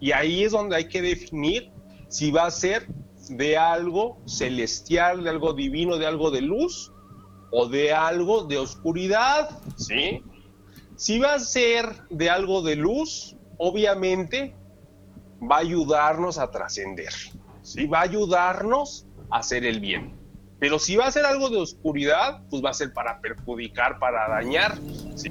Y ahí es donde hay que definir si va a ser de algo celestial, de algo divino, de algo de luz o de algo de oscuridad, ¿sí? Si va a ser de algo de luz, obviamente va a ayudarnos a trascender, ¿sí? Va a ayudarnos a hacer el bien. Pero si va a ser algo de oscuridad, pues va a ser para perjudicar, para dañar. ¿sí?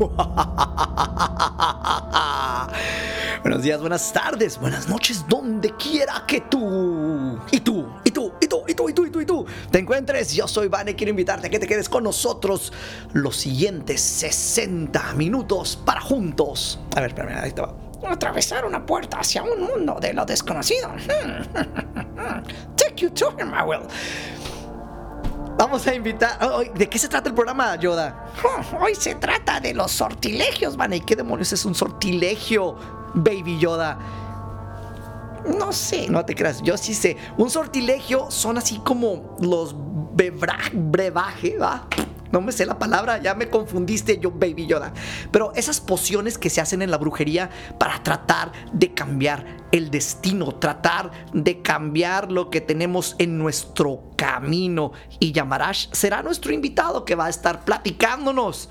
Buenos días, buenas tardes, buenas noches, donde quiera que tú y tú y tú y tú y tú y tú y tú y tú te encuentres. Yo soy Vane, quiero invitarte a que te quedes con nosotros los siguientes 60 minutos para juntos. A ver, espérame, ahí va. Atravesar una puerta hacia un mundo de lo desconocido. Take you to him, I will. Vamos a invitar. oh, ¿De qué se trata el programa, Yoda? Oh, hoy se trata de los sortilegios, man. ¿Y qué demonios es un sortilegio, Baby Yoda? No sé, no te creas. Yo sí sé. Un sortilegio son así como los brebaje, ¿va? No me sé la palabra, ya me confundiste yo, Baby Yoda. Pero esas pociones que se hacen en la brujería para tratar de cambiar el destino, tratar de cambiar lo que tenemos en nuestro camino. Y Yamarash será nuestro invitado que va a estar platicándonos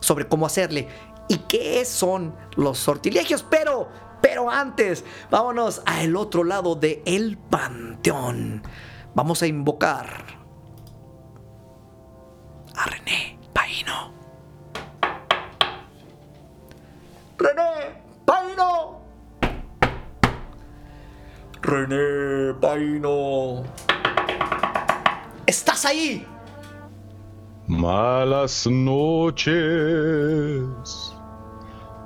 sobre cómo hacerle y qué son los sortilegios. Pero, pero antes, vámonos al otro lado de el panteón. Vamos a invocar a René Paino. René Paino. René Paino. ¿Estás ahí? Malas noches.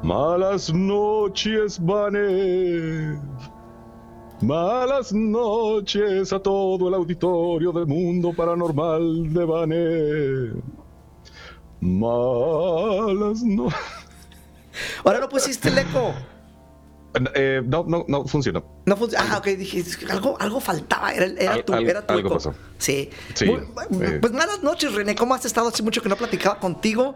Malas noches, Vanev. Malas noches a todo el auditorio del mundo paranormal de Vanev. Malas noches. Ahora no pusiste el eco. Eh, no, no, no funcionó. No funciona. Ah, ok, dije, algo, algo faltaba. Era, era Al- tu, al- era tu algo eco. pasó. Sí. Sí, Muy- eh. Pues malas noches, René. ¿Cómo has estado? Hace mucho que no platicaba contigo.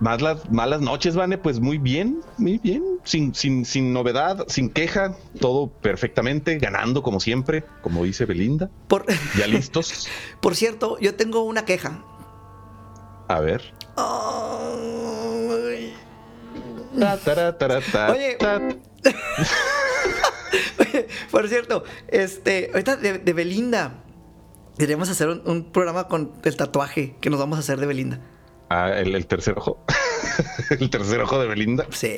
Malas, malas noches, Vane, pues muy bien, muy bien, sin, sin, sin novedad, sin queja, todo perfectamente, ganando como siempre, como dice Belinda. Por, Ya listos. por cierto, yo tengo una queja. A ver. Ta, ta, Oye. Por cierto, este, ahorita de, de Belinda. Deberíamos hacer un, un programa con el tatuaje que nos vamos a hacer de Belinda. Ah, el, el tercer ojo. el tercer ojo de Belinda. Sí,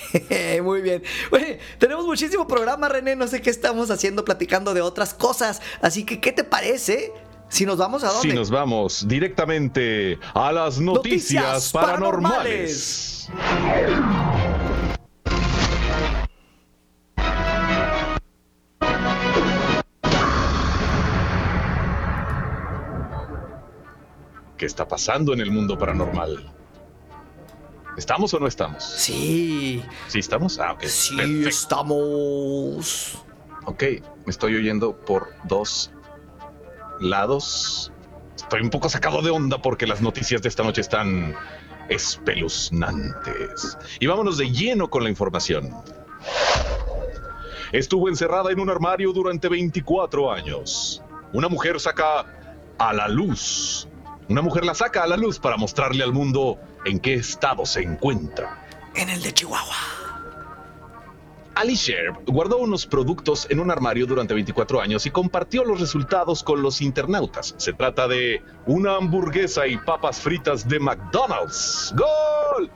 muy bien. Oye, tenemos muchísimo programa, René. No sé qué estamos haciendo, platicando de otras cosas. Así que, ¿qué te parece si nos vamos a dónde? Si nos vamos directamente a las noticias, Noticias paranormales. ¿Qué está pasando en el mundo paranormal? ¿Estamos o no estamos? Sí, ¿Sí estamos? Ah, ok. sí Perfecto. estamos. Ok, me estoy oyendo por dos lados. Estoy un poco sacado de onda porque las noticias de esta noche están espeluznantes. Y vámonos de lleno con la información. Estuvo encerrada en un armario durante 24 años. Una mujer saca a la luz. Una mujer la saca a la luz para mostrarle al mundo en qué estado se encuentra. En el de Chihuahua. Ali Sherb guardó unos productos en un armario durante 24 años y compartió los resultados con los internautas. Se trata de una hamburguesa y papas fritas de McDonald's. ¡Gol!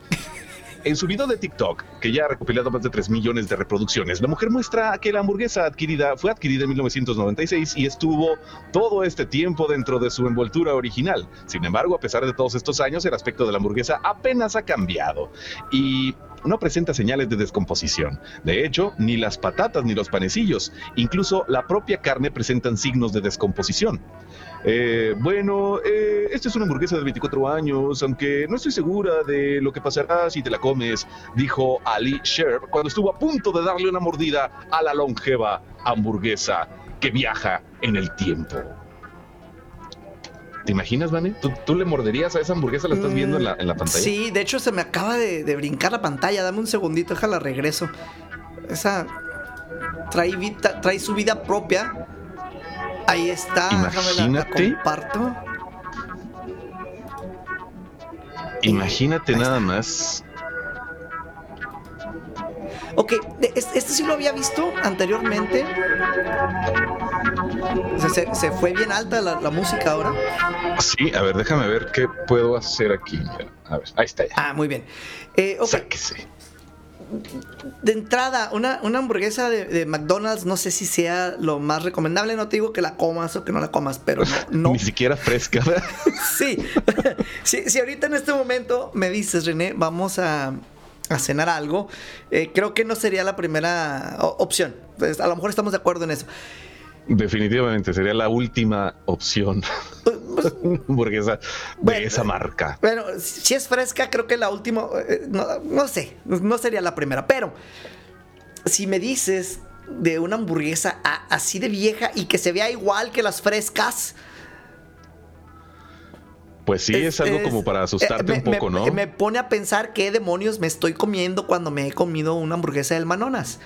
En su video de TikTok, que ya ha recopilado más de 3 millones de reproducciones, la mujer muestra que la hamburguesa adquirida fue adquirida en 1996 y estuvo todo este tiempo dentro de su envoltura original. Sin embargo, a pesar de todos estos años, el aspecto de la hamburguesa apenas ha cambiado y no presenta señales de descomposición. De hecho, ni las patatas ni los panecillos, incluso la propia carne presentan signos de descomposición. Eh, bueno, eh, esta es una hamburguesa de 24 años, aunque no estoy segura de lo que pasará si te la comes, dijo Ali Sherb cuando estuvo a punto de darle una mordida a la longeva hamburguesa que viaja en el tiempo. ¿Te imaginas, Vane? ¿Tú, le morderías a esa hamburguesa? ¿La estás viendo en la, pantalla? Sí, de hecho se me acaba de, brincar la pantalla. Dame un segundito, déjala regreso. Esa trae, trae su vida propia. Ahí está. Imagínate. comparto. Imagínate nada más Ok, este, sí lo había visto anteriormente. se, fue bien alta la, música ahora. Sí, a ver, déjame ver qué puedo hacer aquí. A ver, ahí está ya. Ah, muy bien. Eh, Sáquese. De entrada, una, una hamburguesa de, McDonald's no sé si sea lo más recomendable. No te digo que la comas o que no la comas, pero no. Ni siquiera fresca. sí. si ahorita en este momento me dices, René, vamos a, a cenar algo, eh, creo que no sería la primera opción. Pues, a lo mejor estamos de acuerdo en eso. Definitivamente sería la última opción. Pues, hamburguesa de esa marca. Bueno, si es fresca, creo que la última, eh, no, sé, no sería la primera. Pero si me dices de una hamburguesa así de vieja y que se vea igual que las frescas, pues sí, es, algo como para asustarte eh, un poco, ¿no? Me pone a pensar qué demonios me estoy comiendo cuando me he comido una hamburguesa del Manonas.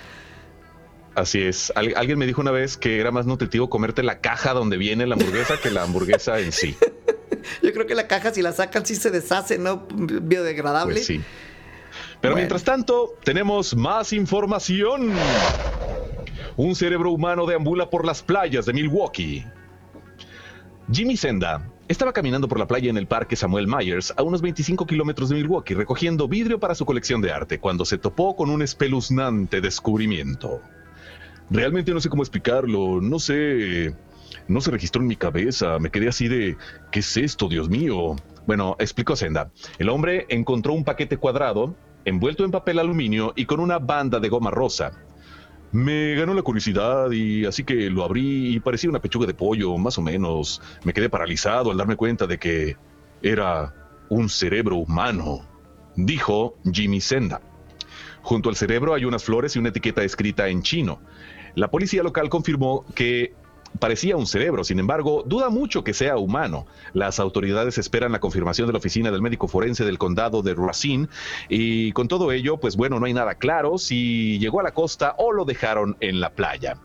Así es. alguien me dijo una vez que era más nutritivo comerte la caja donde viene la hamburguesa que la hamburguesa en sí. Yo creo que la caja, si la sacan, sí se deshace, ¿no? Biodegradable. Pues sí. Pero mientras tanto, tenemos más información. Un cerebro humano deambula por las playas de Milwaukee. Jimmy Senda estaba caminando por la playa en el Parque Samuel Myers, a unos 25 kilómetros de Milwaukee, recogiendo vidrio para su colección de arte, cuando se topó con un espeluznante descubrimiento. Realmente no sé cómo explicarlo, no sé... No se registró en mi cabeza, me quedé así de... ¿Qué es esto, Dios mío? Bueno, explicó Senda. El hombre encontró un paquete cuadrado, envuelto en papel aluminio y con una banda de goma rosa. Me ganó la curiosidad y así que lo abrí y parecía una pechuga de pollo, más o menos. Me quedé paralizado al darme cuenta de que era un cerebro humano, dijo Jimmy Senda. Junto al cerebro hay unas flores y una etiqueta escrita en chino. La policía local confirmó que parecía un cerebro, sin embargo, duda mucho que sea humano. Las autoridades esperan la confirmación de la oficina del médico forense del condado de Racine y con todo ello, pues bueno, no hay nada claro si llegó a la costa o lo dejaron en la playa.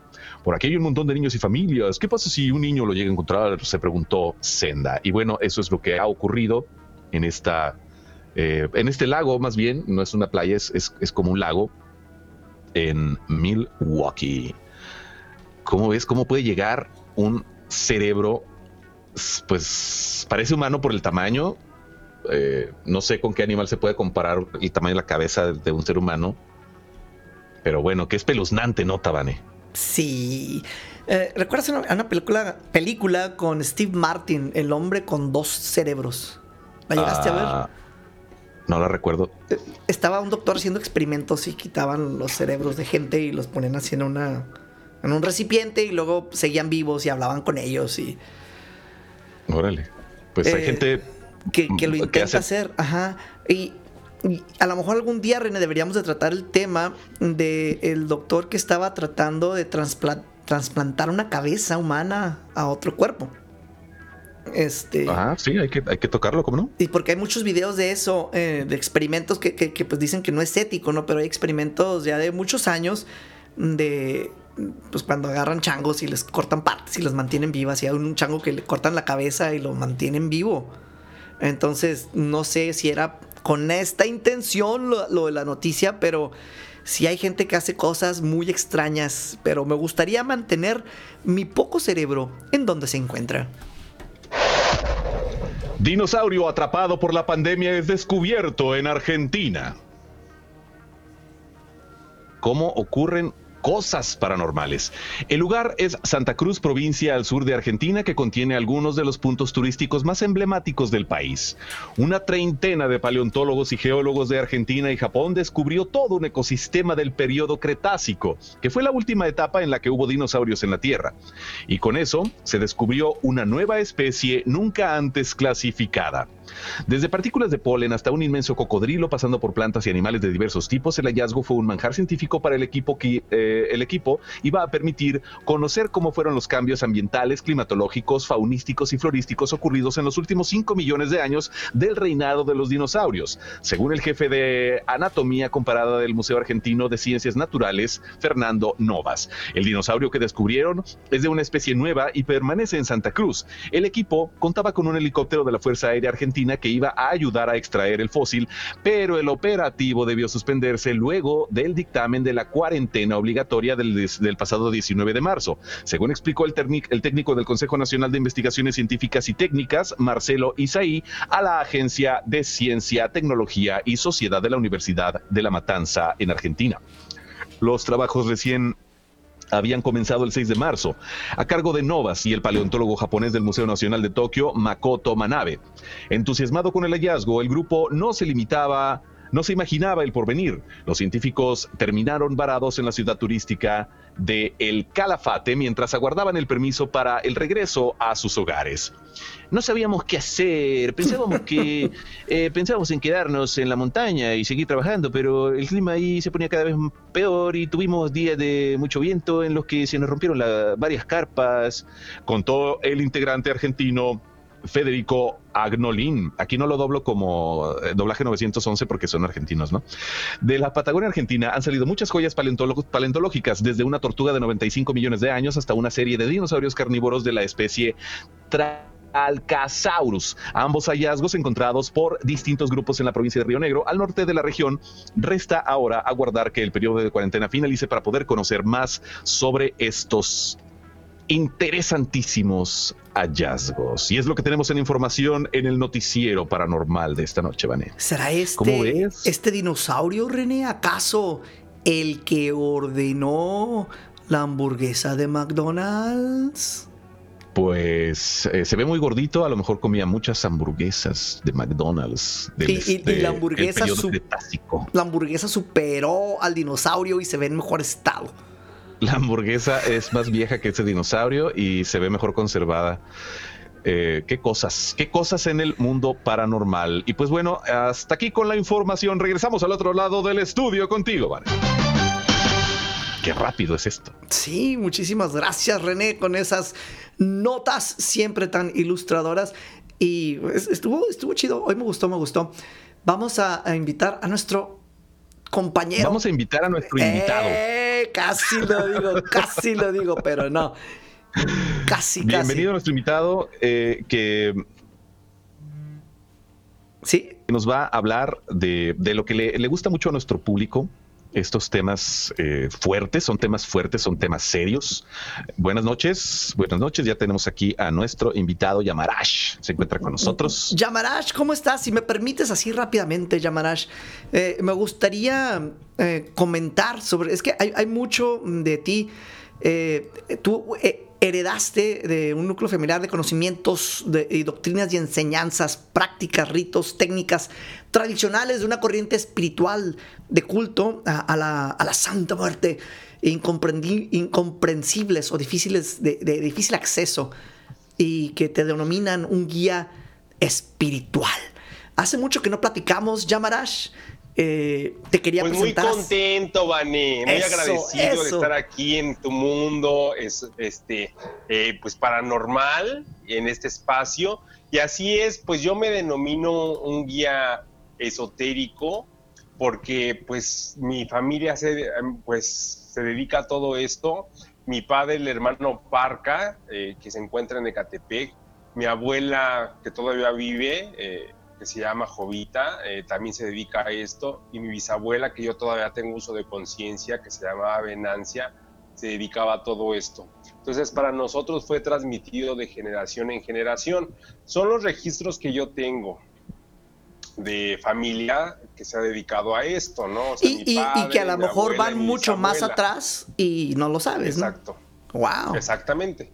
Por aquí hay un montón de niños y familias. ¿Qué pasa si un niño lo llega a encontrar? Se preguntó Senda. Y bueno, eso es lo que ha ocurrido en esta, eh, en este lago, más bien, no es una playa, es, es como un lago en Milwaukee. ¿Cómo ves cómo puede llegar un cerebro? Pues parece humano por el tamaño. Eh, no sé con qué animal se puede comparar el tamaño de la cabeza de un ser humano. Pero bueno, que es peluznante, ¿no, Tabane? Sí. Eh, ¿Recuerdas una, película, película con Steve Martin, el hombre con dos cerebros? ¿La llegaste a ver? No la recuerdo. Eh, estaba un doctor haciendo experimentos y quitaban los cerebros de gente y los ponían así en una en un recipiente y luego seguían vivos y hablaban con ellos y... Órale. Pues hay eh, gente... Que, lo intenta hacer, ajá. Y, a lo mejor algún día, René, deberíamos de tratar el tema del el doctor que estaba tratando de trasplantar una cabeza humana a otro cuerpo. Este, ah, sí, hay que, hay que tocarlo, ¿cómo no? Y porque hay muchos videos de eso, eh, de experimentos que, que, pues dicen que no es ético, ¿no? Pero hay experimentos ya de muchos años de pues cuando agarran changos y les cortan partes y los mantienen vivas. Y hay un chango que le cortan la cabeza y lo mantienen vivo. Entonces, no sé si era con esta intención lo, de la noticia, pero sí hay gente que hace cosas muy extrañas. Pero me gustaría mantener mi poco cerebro en donde se encuentra. Dinosaurio atrapado por la pandemia es descubierto en Argentina. ¿Cómo ocurren cosas paranormales. El lugar es Santa Cruz, provincia al sur de Argentina, que contiene algunos de los puntos turísticos más emblemáticos del país. Una treintena de paleontólogos y geólogos de Argentina y Japón descubrió todo un ecosistema del periodo Cretácico, que fue la última etapa en la que hubo dinosaurios en la Tierra. Y con eso se descubrió una nueva especie nunca antes clasificada. Desde partículas de polen hasta un inmenso cocodrilo, pasando por plantas y animales de diversos tipos, el hallazgo fue un manjar científico para el equipo que eh, el equipo iba a permitir conocer cómo fueron los cambios ambientales, climatológicos, faunísticos y florísticos ocurridos en los últimos 5 millones de años del reinado de los dinosaurios, según el jefe de anatomía comparada del Museo Argentino de Ciencias Naturales, Fernando Novas. El dinosaurio que descubrieron es de una especie nueva y permanece en Santa Cruz. El equipo contaba con un helicóptero de la Fuerza Aérea Argentina que iba a ayudar a extraer el fósil, pero el operativo debió suspenderse luego del dictamen de la cuarentena obligatoria del, pasado 19 de marzo. Según explicó el, el técnico del Consejo Nacional de Investigaciones Científicas y Técnicas, Marcelo Isaí, a la Agencia de Ciencia, Tecnología y Sociedad de la Universidad de La Matanza en Argentina. Los trabajos recién habían comenzado el 6 de marzo, a cargo de Novas y el paleontólogo japonés del Museo Nacional de Tokio, Makoto Manabe. Entusiasmado con el hallazgo, el grupo no se limitaba no se imaginaba el porvenir. Los científicos terminaron varados en la ciudad turística de El Calafate mientras aguardaban el permiso para el regreso a sus hogares. No sabíamos qué hacer, pensábamos que eh, pensábamos en quedarnos en la montaña y seguir trabajando, pero el clima ahí se ponía cada vez peor y tuvimos días de mucho viento en los que se nos rompieron varias carpas. Contó el integrante argentino Federico Agnolín. Aquí no lo doblo como eh, doblaje 911 porque son argentinos, ¿no? De la Patagonia Argentina han salido muchas joyas paleontológicas, desde una tortuga de 95 millones de años hasta una serie de dinosaurios carnívoros de la especie Alcasaurus. Ambos hallazgos encontrados por distintos grupos en la provincia de Río Negro, al norte de la región. Resta ahora aguardar que el periodo de cuarentena finalice para poder conocer más sobre estos interesantísimos hallazgos. Y es lo que tenemos en información en el noticiero paranormal de esta noche, Vané. ¿Será este, este dinosaurio, René, acaso el que ordenó la hamburguesa de McDonald's? Pues eh, se ve muy gordito, a lo mejor comía muchas hamburguesas de McDonald's. y, este, la hamburguesa la hamburguesa superó al dinosaurio y se ve en mejor estado la hamburguesa es más vieja que ese dinosaurio y se ve mejor conservada. Eh, qué cosas, qué cosas en el mundo paranormal. Y pues bueno, hasta aquí con la información. Regresamos al otro lado del estudio contigo, ¿vale? Qué rápido es esto. Sí, muchísimas gracias, René, con esas notas siempre tan ilustradoras. Y estuvo, estuvo chido. Hoy me gustó, me gustó. Vamos a, invitar a nuestro compañero. Vamos a invitar a nuestro invitado. Eh, casi lo digo, casi lo digo, pero no. Casi, Bienvenido a nuestro invitado eh, que. Sí. Nos va a hablar de, lo que le, gusta mucho a nuestro público, estos temas eh, fuertes, son temas fuertes, son temas serios. Buenas noches, buenas noches. Ya tenemos aquí a nuestro invitado Yamarash. Se encuentra con nosotros. Yamarash, ¿cómo estás? Si me permites así rápidamente, Yamarash, eh, me gustaría eh, comentar sobre. Es que hay, mucho de ti. tú heredaste de un núcleo familiar de conocimientos y doctrinas y enseñanzas, prácticas, ritos, técnicas tradicionales de una corriente espiritual de culto a, la, Santa Muerte, incomprensibles o difíciles de, difícil acceso y que te denominan un guía espiritual. Hace mucho que no platicamos, Yamarash. Eh, te quería pues presentar. Muy contento, Vani, muy agradecido de estar aquí en tu mundo, es, este, eh, pues paranormal, en este espacio. Y así es, pues yo me denomino un guía esotérico, porque pues mi familia se, pues, se dedica a todo esto. Mi padre, el hermano Parca, eh, que se encuentra en Ecatepec, mi abuela, que todavía vive, que se llama Jovita, eh, también se dedica a esto, y mi bisabuela, que yo todavía tengo uso de conciencia, que se llamaba Venancia, se dedicaba a todo esto. Entonces, para nosotros fue transmitido de generación en generación. Son los registros que yo tengo. de familia que se ha dedicado a esto, ¿no? y, que a lo mejor van mucho más atrás y no lo sabes, Exacto. ¿no? Wow. Exactamente.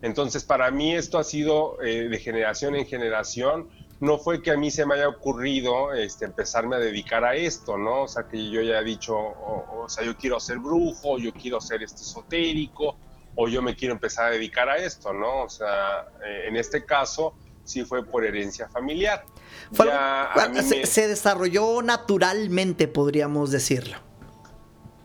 Entonces, para mí esto ha sido eh, de generación en generación. No fue que a mí se me haya ocurrido este, empezarme a dedicar a esto, ¿no? O sea, que yo ya he dicho, o, sea, yo quiero ser brujo, yo quiero ser este esotérico, o yo me quiero empezar a dedicar a esto, ¿no? O sea, eh, en este caso sí fue por herencia familiar. se, desarrolló naturalmente, podríamos decirlo.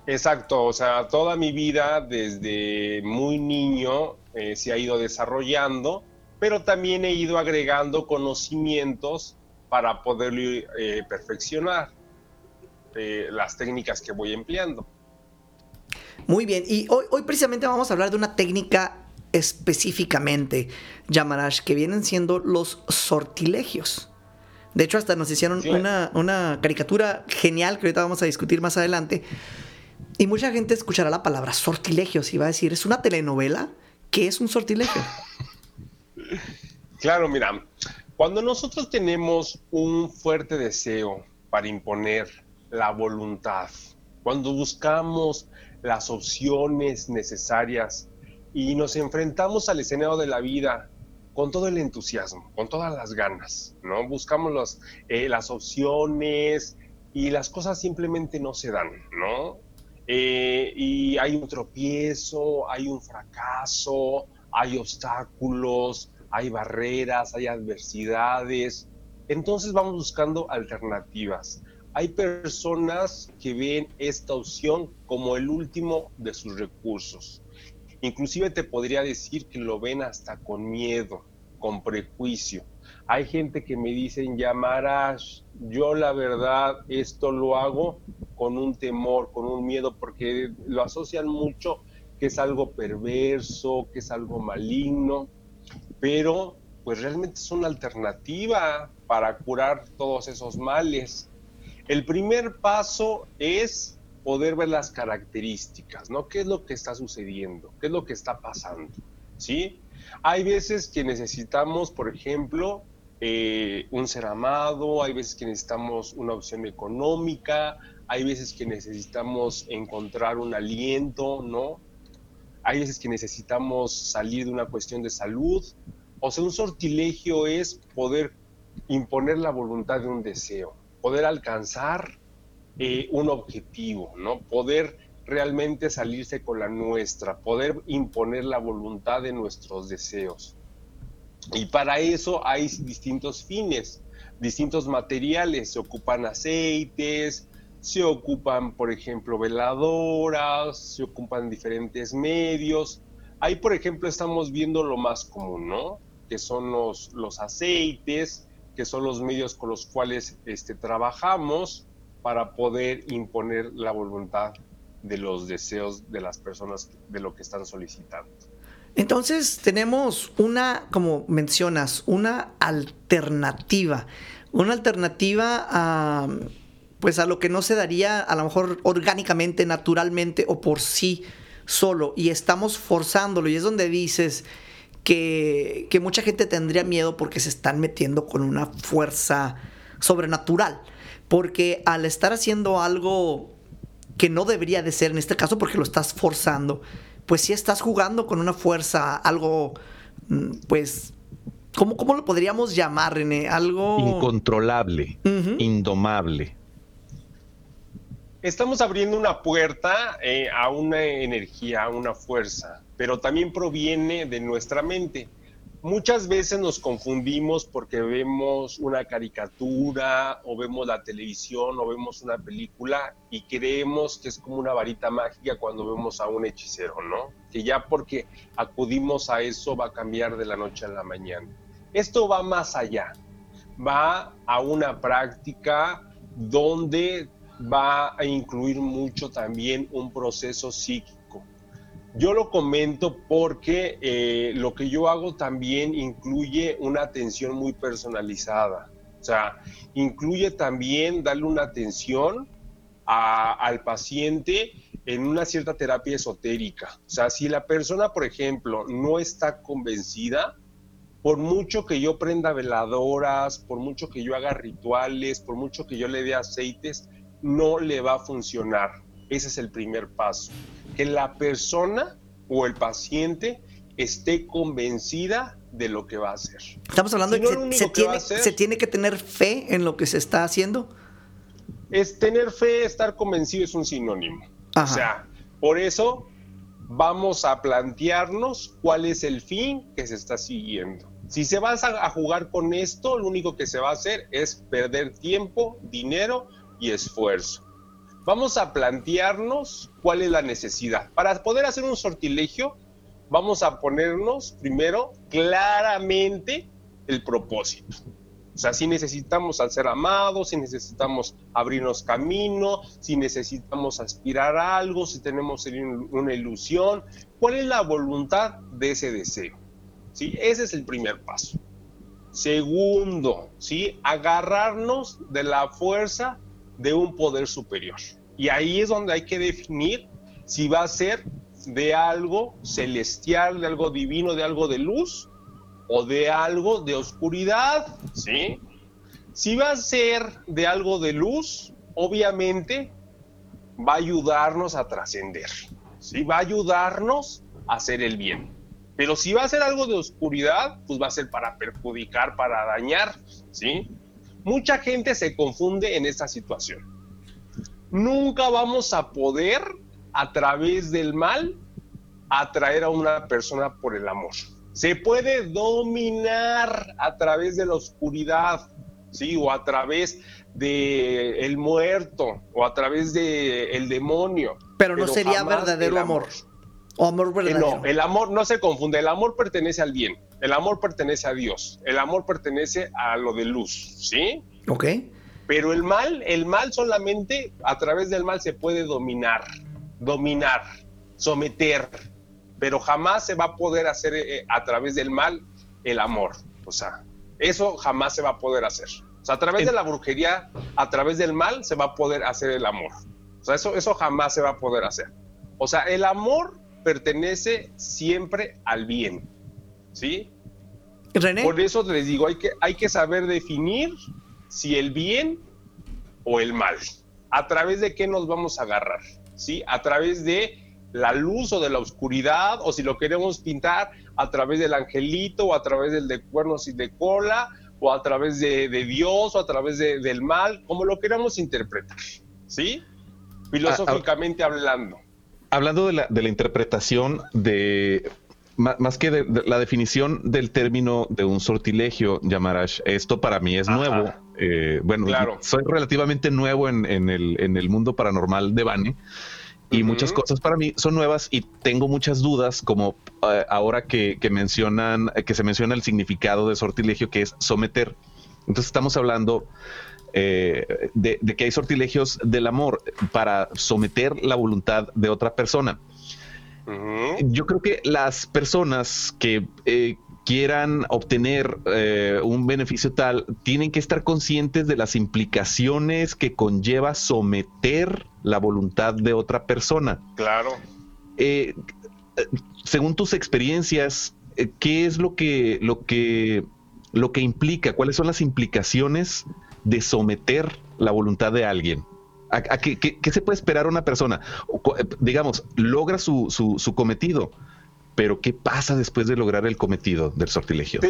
Exacto, o sea, toda mi vida desde muy niño eh, se ha ido desarrollando, pero también he ido agregando conocimientos para poderlo eh, perfeccionar eh, las técnicas que voy empleando. Muy bien, y hoy, hoy precisamente vamos a hablar de una técnica específicamente, Yamarash, que vienen siendo los sortilegios. De hecho, hasta nos hicieron una, una, caricatura genial que ahorita vamos a discutir más adelante. Y mucha gente escuchará la palabra sortilegios y va a decir, ¿es una telenovela? ¿Qué es un sortilegio? Claro, mira, cuando nosotros tenemos un fuerte deseo para imponer la voluntad, cuando buscamos las opciones necesarias y nos enfrentamos al escenario de la vida con todo el entusiasmo, con todas las ganas, ¿no? Buscamos eh, las opciones y las cosas simplemente no se dan, ¿no? Eh, y hay un tropiezo, hay un fracaso, hay obstáculos, hay barreras, hay adversidades. Entonces vamos buscando alternativas. Hay personas que ven esta opción como el último de sus recursos. Inclusive te podría decir que lo ven hasta con miedo, con prejuicio. Hay gente que me dicen, Yamarash, yo la verdad esto lo hago con un temor, con un miedo, porque lo asocian mucho que es algo perverso, que es algo maligno, pero pues realmente es una alternativa para curar todos esos males. El primer paso es poder ver las características, ¿no? ¿Qué es lo que está sucediendo? ¿Qué es lo que está pasando? ¿Sí? Hay veces que necesitamos, por ejemplo, eh, un ser amado, hay veces que necesitamos una opción económica, hay veces que necesitamos encontrar un aliento, ¿no? Hay veces que necesitamos salir de una cuestión de salud. O sea, un sortilegio es poder imponer la voluntad de un deseo, poder alcanzar eh, un objetivo, ¿no? Poder realmente salirse con la nuestra, poder imponer la voluntad de nuestros deseos. Y para eso hay distintos fines, distintos materiales, se ocupan aceites, se ocupan, por ejemplo, veladoras, se ocupan diferentes medios. Ahí, por ejemplo, estamos viendo lo más común, ¿no? Que son los, los aceites, que son los medios con los cuales este, trabajamos para poder imponer la voluntad de los deseos de las personas de lo que están solicitando. Entonces tenemos una, como mencionas, una alternativa, una alternativa a, pues a lo que no se daría a lo mejor orgánicamente, naturalmente o por sí solo y estamos forzándolo y es donde dices que, que mucha gente tendría miedo porque se están metiendo con una fuerza sobrenatural. Porque al estar haciendo algo que no debería de ser en este caso porque lo estás forzando, pues si estás jugando con una fuerza, algo, mm, pues, ¿cómo, cómo lo podríamos llamar, René? Algo... Incontrolable, indomable. Estamos abriendo una puerta eh, a una energía, a una fuerza, pero también proviene de nuestra mente muchas veces nos confundimos porque vemos una caricatura o vemos la televisión o vemos una película y creemos que es como una varita mágica cuando vemos a un hechicero, ¿no? Que ya porque acudimos a eso va a cambiar de la noche a la mañana. Esto va más allá, va a una práctica donde va a incluir mucho también un proceso psíquico yo lo comento porque eh, lo que yo hago también incluye una atención muy personalizada. O sea, incluye también darle una atención al paciente en una cierta terapia esotérica. O sea, si la persona, por ejemplo, no está convencida, por mucho que yo prenda veladoras, por mucho que yo haga rituales, por mucho que yo le dé aceites, no le va a funcionar. Ese es el primer paso. Que la persona o el paciente esté convencida de lo que va a hacer. Estamos hablando de que, se, tiene, se tiene que tener fe en lo que se está haciendo. Es tener fe, estar convencido es un sinónimo. O sea, por eso vamos a plantearnos cuál es el fin que se está siguiendo. Si se va a jugar con esto, lo único que se va a hacer es perder tiempo, dinero y esfuerzo. Vamos a plantearnos cuál es la necesidad. Para poder hacer un sortilegio, vamos a ponernos primero claramente el propósito. O sea, si necesitamos al ser amados, si necesitamos abrirnos camino, si necesitamos aspirar a algo, si tenemos una ilusión, ¿cuál es la voluntad de ese deseo? ¿Sí? Ese es el primer paso. Segundo, ¿sí? agarrarnos de la fuerza de un poder superior. Y ahí es donde hay que definir si va a ser de algo celestial, de algo divino, de algo de luz o de algo de oscuridad, ¿sí? Si va a ser de algo de luz, obviamente va a ayudarnos a trascender, ¿sí? Va a ayudarnos a hacer el bien. Pero si va a ser algo de oscuridad, pues va a ser para perjudicar, para dañar, ¿sí? Mucha gente se confunde en esta situación. Nunca vamos a poder, a través del mal, atraer a una persona por el amor. Se puede dominar a través de la oscuridad, ¿sí? O a través de el muerto, o a través de el demonio. Pero no sería verdadero amor. O amor verdadero. No, el amor no se confunde. El amor pertenece al bien. El amor pertenece a Dios. El amor pertenece a lo de luz, ¿sí? Ok. Pero el mal, el mal solamente a través del mal se puede dominar, dominar, someter, pero jamás se va a poder hacer eh, a través del mal el amor. O sea, eso jamás se va a poder hacer. O sea, a través de la brujería, a través del mal, se va a poder hacer el amor. O sea, eso, eso jamás se va a poder hacer. O sea, el amor pertenece siempre al bien. ¿Sí? René. Por eso les digo, hay que, hay que saber definir si el bien o el mal. ¿A través de qué nos vamos a agarrar? ¿Sí? A través de la luz o de la oscuridad, o si lo queremos pintar a través del angelito, o a través del de cuernos y de cola, o a través de, Dios, o a través del mal, como lo queramos interpretar, ¿sí? Filosóficamente hablando. Hablando de la, de la interpretación de, más, que de, la definición del término de un sortilegio, Yamarash, esto para mí es nuevo. Eh, bueno, soy relativamente nuevo en, en, el, en el mundo paranormal de Bane y muchas cosas para mí son nuevas y tengo muchas dudas, como eh, ahora que, mencionan, que se menciona el significado de sortilegio, que es someter. Entonces estamos hablando eh, de, que hay sortilegios del amor para someter la voluntad de otra persona. Yo creo que las personas que eh, quieran obtener un beneficio tal, tienen que estar conscientes de las implicaciones que conlleva someter la voluntad de otra persona. Claro. Eh, según tus experiencias, eh, ¿qué es lo que, lo que, lo que implica? ¿Cuáles son las implicaciones de someter la voluntad de alguien? ¿A, qué, se puede esperar a una persona? Eh, digamos, logra su, su, cometido, pero ¿qué pasa después de lograr el cometido del sortilegio?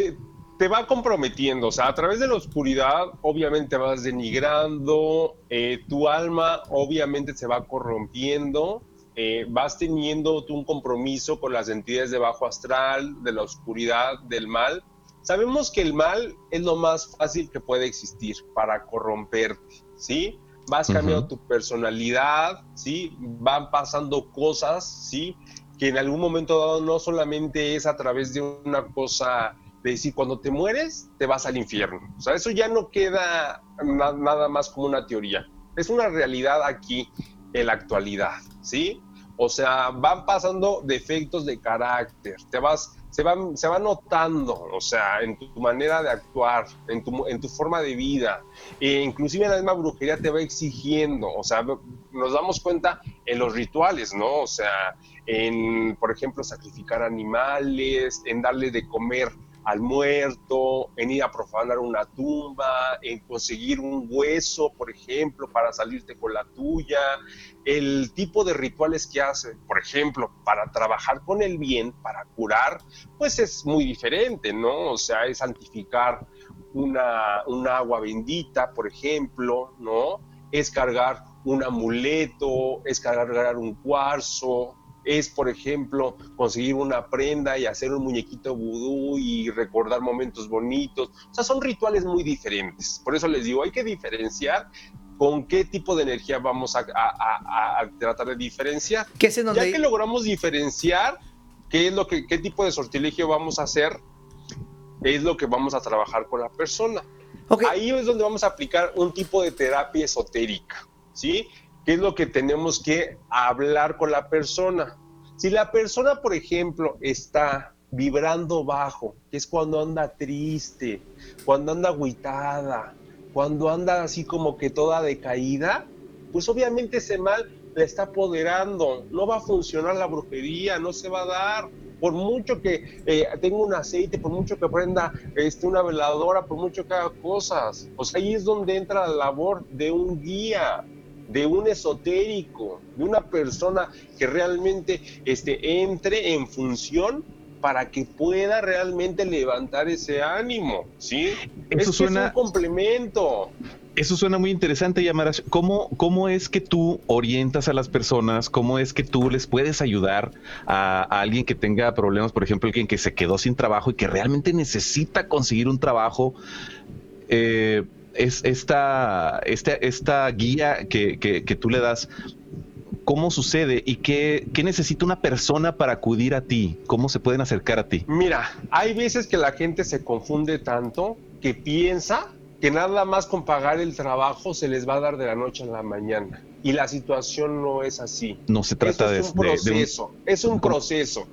te va comprometiendo, o sea, a través de la oscuridad obviamente vas denigrando, eh, tu alma obviamente se va corrompiendo, eh, vas teniendo tú un compromiso con las entidades de bajo astral, de la oscuridad, del mal. Sabemos que el mal es lo más fácil que puede existir para corromperte, ¿sí? Vas cambiando tu personalidad, ¿sí? Van pasando cosas, ¿sí? Que en algún momento dado no solamente es a través de una cosa de decir, cuando te mueres, te vas al infierno. O sea, eso ya no queda nada más como una teoría. Es una realidad aquí en la actualidad, ¿sí? O sea, van pasando defectos de carácter, te vas, se van, se va notando, o sea, en tu manera de actuar, en tu, en tu forma de vida, e inclusive la misma brujería te va exigiendo, o sea, nos damos cuenta en los rituales, ¿no? O sea, en, por ejemplo, sacrificar animales, en darle de comer al muerto, en ir a profanar una tumba, en conseguir un hueso, por ejemplo, para salirte con la tuya, el tipo de rituales que hace, por ejemplo, para trabajar con el bien, para curar, pues es muy diferente, ¿no? O sea, es santificar una, un agua bendita, por ejemplo, ¿no? Es cargar un amuleto, es cargar un cuarzo, es, por ejemplo, conseguir una prenda y hacer un muñequito vudú y recordar momentos bonitos. O sea, son rituales muy diferentes. Por eso les digo, hay que diferenciar con qué tipo de energía vamos a, tratar de diferenciar. ¿Qué es Ya que logramos diferenciar qué es lo que, qué tipo de sortilegio vamos a hacer, es lo que vamos a trabajar con la persona. Ahí es donde vamos a aplicar un tipo de terapia esotérica, ¿sí? ¿Qué es lo que tenemos que hablar con la persona? Si la persona, por ejemplo, está vibrando bajo, que es cuando anda triste, cuando anda agüitada, cuando anda así como que toda decaída, pues obviamente ese mal le está apoderando, no va a funcionar la brujería, no se va a dar. Por mucho que eh, tenga un aceite, por mucho que prenda este, una veladora, por mucho que haga cosas. Pues ahí es donde entra la labor de un guía, de un esotérico, de una persona que realmente este, entre en función para que pueda realmente levantar ese ánimo, ¿sí? Eso es, suena, un complemento. Eso suena muy interesante, Yamarash. ¿Cómo, ¿Cómo es que tú orientas a las personas? ¿Cómo es que tú les puedes ayudar a, alguien que tenga problemas, por ejemplo, alguien que se quedó sin trabajo y que realmente necesita conseguir un trabajo? Eh, es esta, esta, guía que, que, tú le das, ¿cómo sucede y qué, qué, necesita una persona para acudir a ti? ¿Cómo se pueden acercar a ti? Mira, hay veces que la gente se confunde tanto que piensa que nada más con pagar el trabajo se les va a dar de la noche a la mañana. Y la situación no es así. No se trata de, un proceso. Es un proceso.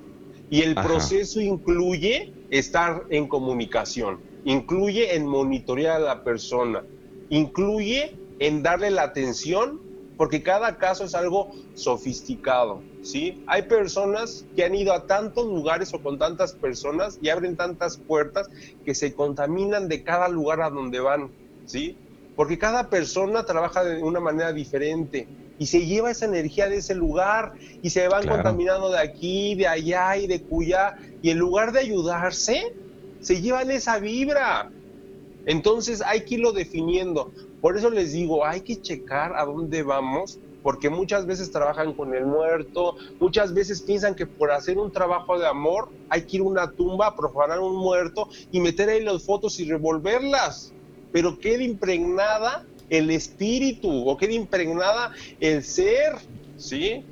Y el proceso incluye estar en comunicación incluye en monitorear a la persona, incluye en darle la atención, porque cada caso es algo sofisticado, ¿sí? Hay personas que han ido a tantos lugares o con tantas personas y abren tantas puertas que se contaminan de cada lugar a donde van, ¿sí? Porque cada persona trabaja de una manera diferente y se lleva esa energía de ese lugar y se van contaminando de aquí, de allá y de cuya y en lugar de ayudarse, se llevan esa vibra. Entonces hay que irlo definiendo. Por eso les digo, hay que checar a dónde vamos, porque muchas veces trabajan con el muerto, muchas veces piensan que por hacer un trabajo de amor hay que ir a una tumba, a profanar un muerto y meter ahí las fotos y revolverlas. Pero queda impregnada el espíritu o queda impregnada el ser, ¿sí?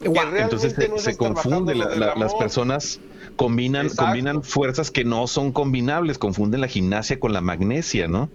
Entonces se, confunde las personas combinan, combinan fuerzas que no son combinables, confunden la gimnasia con la magnesia, ¿no?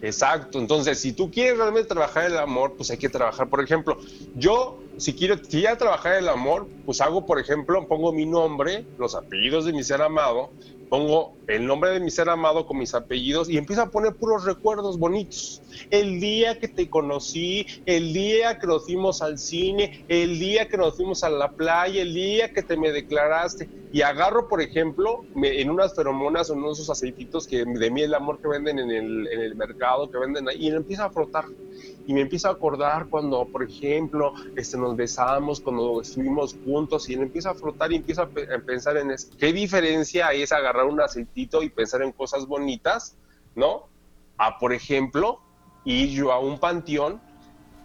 Exacto, entonces si tú quieres realmente trabajar el amor, pues hay que trabajar, por ejemplo, yo si quiero, si ya trabajar el amor, pues hago, por ejemplo, pongo mi nombre, los apellidos de mi ser amado, pongo el nombre de mi ser amado con mis apellidos y empiezo a poner puros recuerdos bonitos. El día que te conocí, el día que nos fuimos al cine, el día que nos fuimos a la playa, el día que te me declaraste. Y agarro, por ejemplo, en unas feromonas o en unos aceititos que de miel amor que venden en el, en el mercado, que venden ahí, y empiezo a frotar y me empiezo a acordar cuando, por ejemplo, este, nos besamos, cuando estuvimos juntos y me empiezo a frotar y empiezo a, pensar en. ¿Qué diferencia es agarrar un aceitito y pensar en cosas bonitas, ¿no? A, por ejemplo, ir yo a un panteón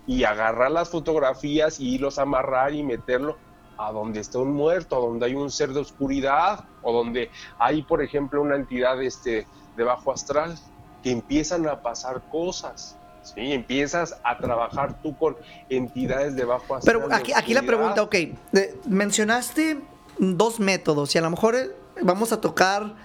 y agarrar las fotografías y irlos a amarrar y meterlo a donde está un muerto, a donde hay un ser de oscuridad o donde hay, por ejemplo, una entidad este, de bajo astral, que empiezan a pasar cosas. Sí, empiezas a trabajar tú con entidades de bajo Pero aquí, aquí la pregunta, ok, mencionaste dos métodos y a lo mejor eh, vamos a tocar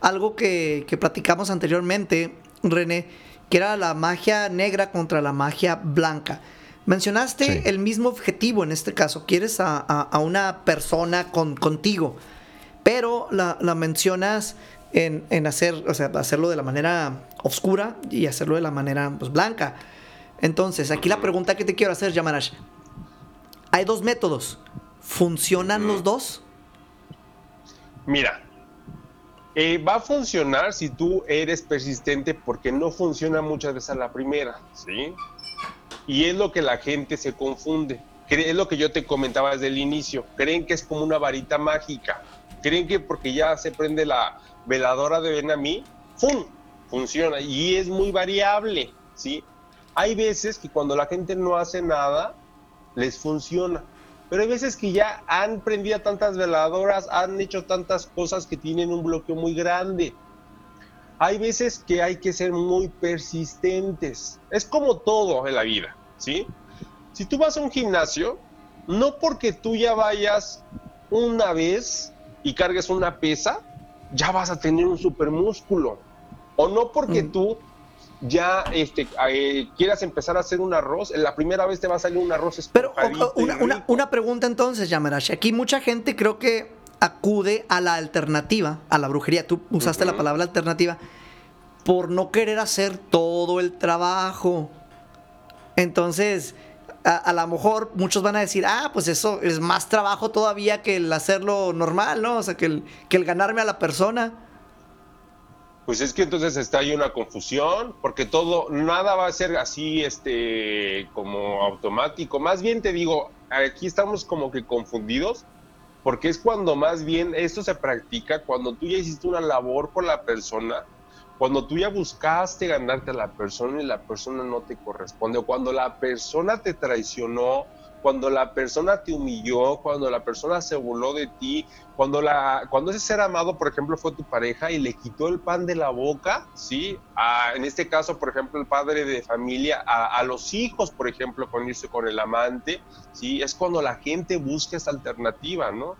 algo que, platicamos anteriormente, René, que era la magia negra contra la magia blanca. Mencionaste el mismo objetivo en este caso, quieres a, una persona con, contigo, pero la, la mencionas en, hacer, o sea, hacerlo de la manera oscura y hacerlo de la manera pues, blanca. Entonces, aquí la pregunta que te quiero hacer, Yamarash. Hay dos métodos. ¿Funcionan los dos? Mira, Eh, va a funcionar si tú eres persistente porque no funciona muchas veces a la primera, ¿sí? Y es lo que la gente se confunde. Es lo que yo te comentaba desde el inicio. Creen que es como una varita mágica. Creen que porque ya se prende la veladora de Benamí, ¡fum! Funciona. Y es muy variable, ¿sí? Hay veces que cuando la gente no hace nada, les funciona. Pero hay veces que ya han prendido tantas veladoras, han hecho tantas cosas que tienen un bloqueo muy grande. Hay veces que hay que ser muy persistentes. Es como todo en la vida, ¿sí? Si tú vas a un gimnasio, no porque tú ya vayas una vez y cargues una pesa, ya vas a tener un super músculo. O no porque mm. tú ya este, eh, quieras empezar a hacer un arroz, la primera vez te va a salir un arroz Pero una, una, pregunta entonces, Yamarashi. Aquí mucha gente creo que acude a la alternativa, a la brujería. Tú usaste la palabra alternativa por no querer hacer todo el trabajo. Entonces, a, lo mejor muchos van a decir, ah, pues eso es más trabajo todavía que el hacerlo normal, ¿no? O sea, que el, que el ganarme a la persona. Pues es que entonces está ahí una confusión, porque todo, nada va a ser así, este, como automático. Más bien te digo, aquí estamos como que confundidos, porque es cuando más bien esto se practica, cuando tú ya hiciste una labor con la persona, cuando tú ya buscaste ganarte a la persona y la persona no te corresponde, o cuando la persona te traicionó, cuando la persona te humilló, cuando la persona se burló de ti, cuando, la, cuando ese ser amado, por ejemplo, fue tu pareja y le quitó el pan de la boca, ¿sí? en este caso, por ejemplo, el padre de familia, a, los hijos, por ejemplo, con irse con el amante, ¿sí? Es cuando la gente busca esa alternativa, ¿no?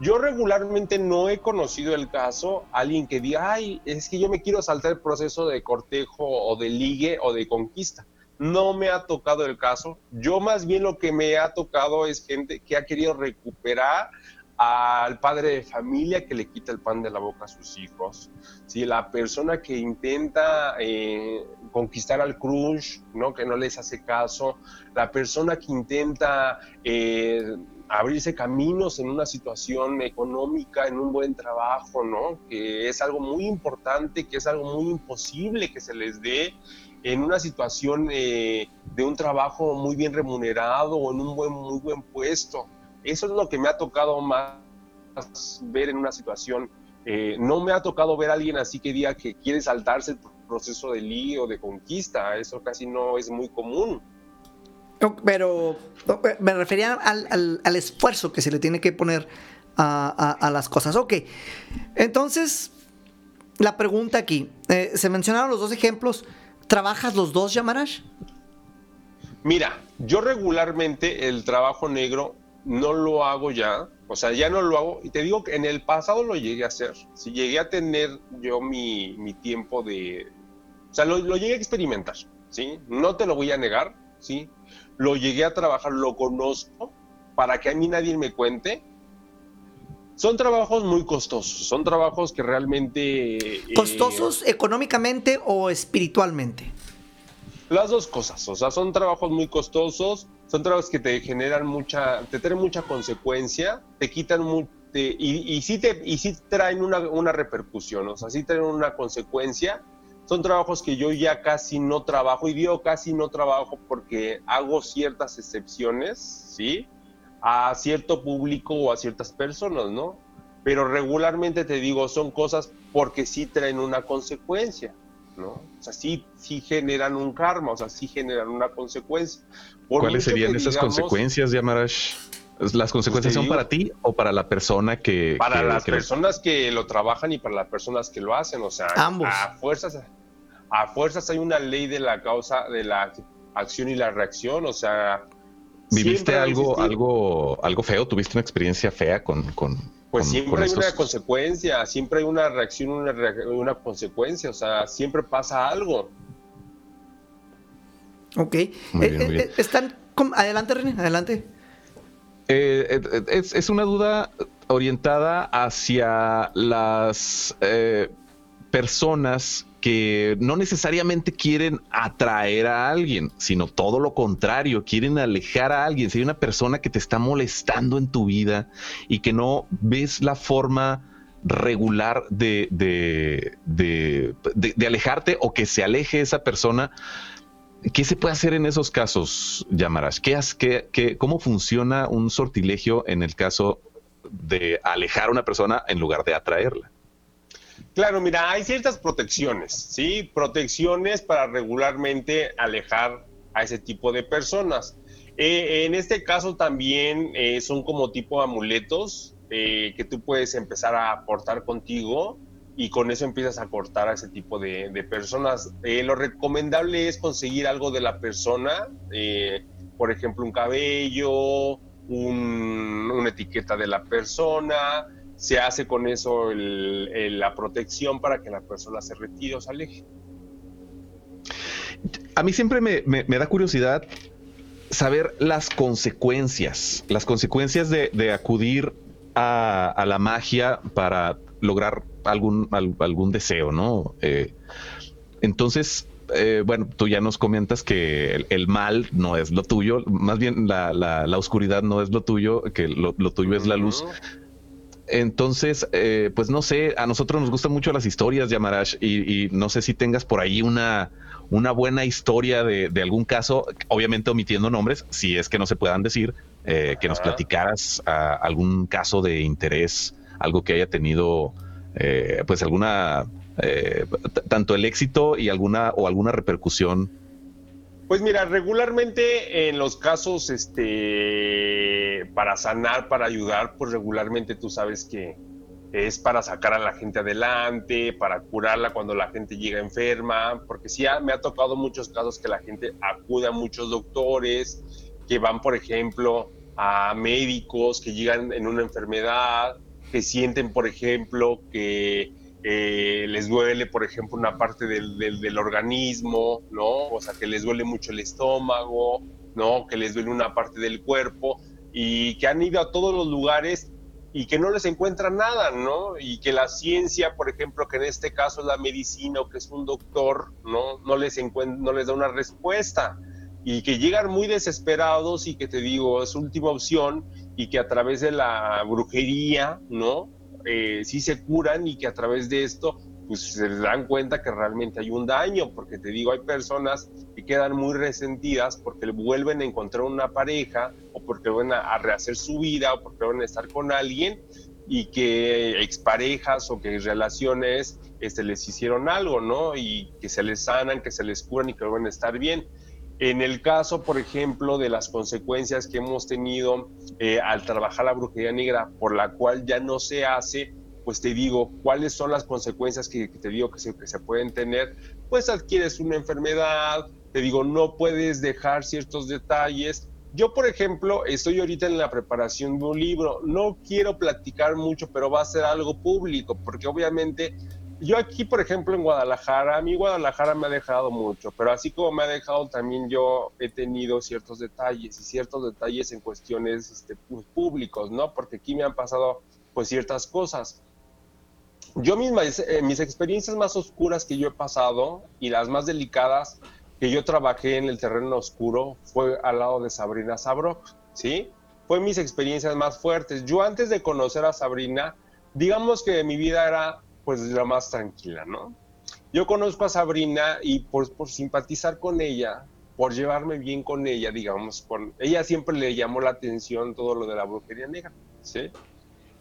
Yo regularmente no he conocido el caso, alguien que diga, ay, es que yo me quiero saltar el proceso de cortejo o de ligue o de conquista. No me ha tocado el caso. Yo más bien lo que me ha tocado es gente que ha querido recuperar al padre de familia que le quita el pan de la boca a sus hijos, ¿sí? la persona que intenta eh, conquistar al crush, ¿no? que no les hace caso, la persona que intenta eh, abrirse caminos en una situación económica, en un buen trabajo, ¿no? Que es algo muy importante, que es algo muy imposible que se les dé en una situación eh, de un trabajo muy bien remunerado o en un buen, muy buen puesto. Eso es lo que me ha tocado más ver en una situación. Eh, no me ha tocado ver a alguien así que diga que quiere saltarse el proceso de lío de conquista. Eso casi no es muy común. Pero me refería al, esfuerzo que se le tiene que poner a, las cosas. Ok, entonces, la pregunta aquí, eh, se mencionaron los dos ejemplos, ¿trabajas los dos, Yamarash? Mira, yo regularmente el trabajo negro no lo hago ya, o sea, ya no lo hago, y te digo que en el pasado lo llegué a hacer, si llegué a tener yo mi, tiempo de, o sea, lo, lo llegué a experimentar, ¿sí? No te lo voy a negar, ¿sí? Lo llegué a trabajar, lo conozco, para que a mí nadie me cuente. Son trabajos muy costosos, son trabajos que realmente... Eh, ¿Costosos económicamente o espiritualmente? Las dos cosas, o sea, son trabajos muy costosos, son trabajos que te generan mucha, te traen mucha consecuencia, te quitan y, y, sí te, y sí traen una, una repercusión, o sea, sí traen una consecuencia son trabajos que yo ya casi no trabajo y digo casi no trabajo porque hago ciertas excepciones, ¿sí? A cierto público o a ciertas personas, ¿no? Pero regularmente te digo, son cosas porque sí traen una consecuencia, ¿no? O sea, sí, sí generan un karma, o sea, sí generan una consecuencia. ¿Cuáles serían esas consecuencias, Yamarash? ¿Las consecuencias son para ti o para la persona que... Para las personas que lo trabajan y para las personas que lo hacen, o sea, Ambos. a fuerzas a fuerzas hay una ley de la causa, de la acción y la reacción, o sea... ¿Viviste algo, algo, algo feo? ¿Tuviste una experiencia fea con... con pues siempre hay una consecuencia, siempre hay una reacción, una, una consecuencia, o sea, siempre pasa algo. Ok. Eh, eh, están... Adelante, René, adelante. Eh, es, es, una duda orientada hacia las personas que no necesariamente quieren atraer a alguien, sino todo lo contrario, quieren alejar a alguien. Si hay una persona que te está molestando en tu vida y que no ves la forma regular de, de, de, alejarte o que se aleje esa persona. ¿Qué se puede hacer en esos casos, Yamarash? ¿Qué, qué, qué, ¿Cómo funciona un sortilegio en el caso de alejar a una persona en lugar de atraerla? Claro, mira, hay ciertas protecciones, ¿sí? Protecciones para regularmente alejar a ese tipo de personas. Eh, en este caso también eh, son como tipo amuletos eh, que tú puedes empezar a aportar contigo y con eso empiezas a cortar a ese tipo de, personas. lo recomendable es conseguir algo de la persona, por ejemplo, un cabello, una etiqueta de la persona, se hace con eso la protección para que la persona se retire o se aleje. A mí siempre me, da curiosidad saber las consecuencias, las consecuencias de, acudir a, la magia para lograr algún, algún deseo, ¿no? Eh, entonces, eh, bueno, tú ya nos comentas que el, mal no es lo tuyo, más bien la, oscuridad no es lo tuyo, que lo, tuyo es la luz. Entonces, eh, pues no sé, a nosotros nos gustan mucho las historias, Yamarash, y, y no sé si tengas por ahí una, una buena historia de, algún caso, obviamente omitiendo nombres, si es que no se puedan decir, eh, que nos platicaras algún caso de interés, algo que haya tenido, eh, pues alguna, tanto el éxito y alguna o alguna repercusión pues mira, regularmente en los casos este, para sanar, para ayudar, pues regularmente tú sabes que es para sacar a la gente adelante, para curarla cuando la gente llega enferma, porque sí me ha tocado muchos casos que la gente acude a muchos doctores, que van, por ejemplo, a médicos que llegan en una enfermedad, que sienten, por ejemplo, que eh, les duele, por ejemplo, una parte del, del, organismo, ¿no? O sea, que les duele mucho el estómago, ¿no? Que les duele una parte del cuerpo y que han ido a todos los lugares y que no les encuentran nada, ¿no? Y que la ciencia, por ejemplo, que en este caso es la medicina o que es un doctor, ¿no? No les, no les da una respuesta y que llegan muy desesperados y que te digo, es última opción y que a través de la brujería, ¿no? Eh, sí se curan y que a través de esto pues se dan cuenta que realmente hay un daño, porque te digo, hay personas que quedan muy resentidas porque vuelven a encontrar una pareja o porque van a, rehacer su vida o porque van a estar con alguien y que exparejas o que relaciones este, les hicieron algo, ¿no? Y que se les sanan, que se les curan y que van a estar bien. En el caso, por ejemplo, de las consecuencias que hemos tenido eh, al trabajar la brujería negra, por la cual ya no se hace, pues te digo, ¿cuáles son las consecuencias que, te digo que se, que se pueden tener? Pues adquieres una enfermedad, te digo, no puedes dejar ciertos detalles. Yo, por ejemplo, estoy ahorita en la preparación de un libro. No quiero platicar mucho, pero va a ser algo público, porque obviamente yo aquí, por ejemplo, en Guadalajara, a mí Guadalajara me ha dejado mucho, pero así como me ha dejado, también yo he tenido ciertos detalles y ciertos detalles en cuestiones este, pues, públicos, ¿no? Porque aquí me han pasado pues ciertas cosas. Yo misma, eh, mis experiencias más oscuras que yo he pasado y las más delicadas que yo trabajé en el terreno oscuro fue al lado de Sabrina Sabrok, ¿sí? Fue mis experiencias más fuertes. Yo antes de conocer a Sabrina, digamos que mi vida era pues la más tranquila, ¿no? Yo conozco a Sabrina y por, por simpatizar con ella, por llevarme bien con ella, digamos, con ella siempre le llamó la atención todo lo de la brujería negra, ¿sí?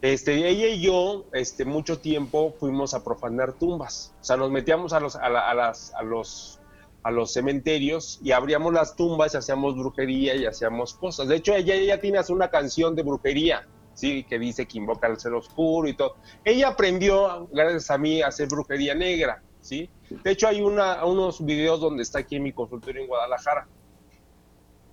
Este, ella y yo, este, mucho tiempo fuimos a profanar tumbas, o sea, nos metíamos a los, a, las, a los, a los cementerios y abríamos las tumbas y hacíamos brujería y hacíamos cosas. De hecho, ella, ella tiene una canción de brujería, ¿sí? que dice que invoca al ser oscuro y todo. Ella aprendió, gracias a mí, a hacer brujería negra. ¿sí? De hecho, hay una, unos videos donde está aquí en mi consultorio en Guadalajara.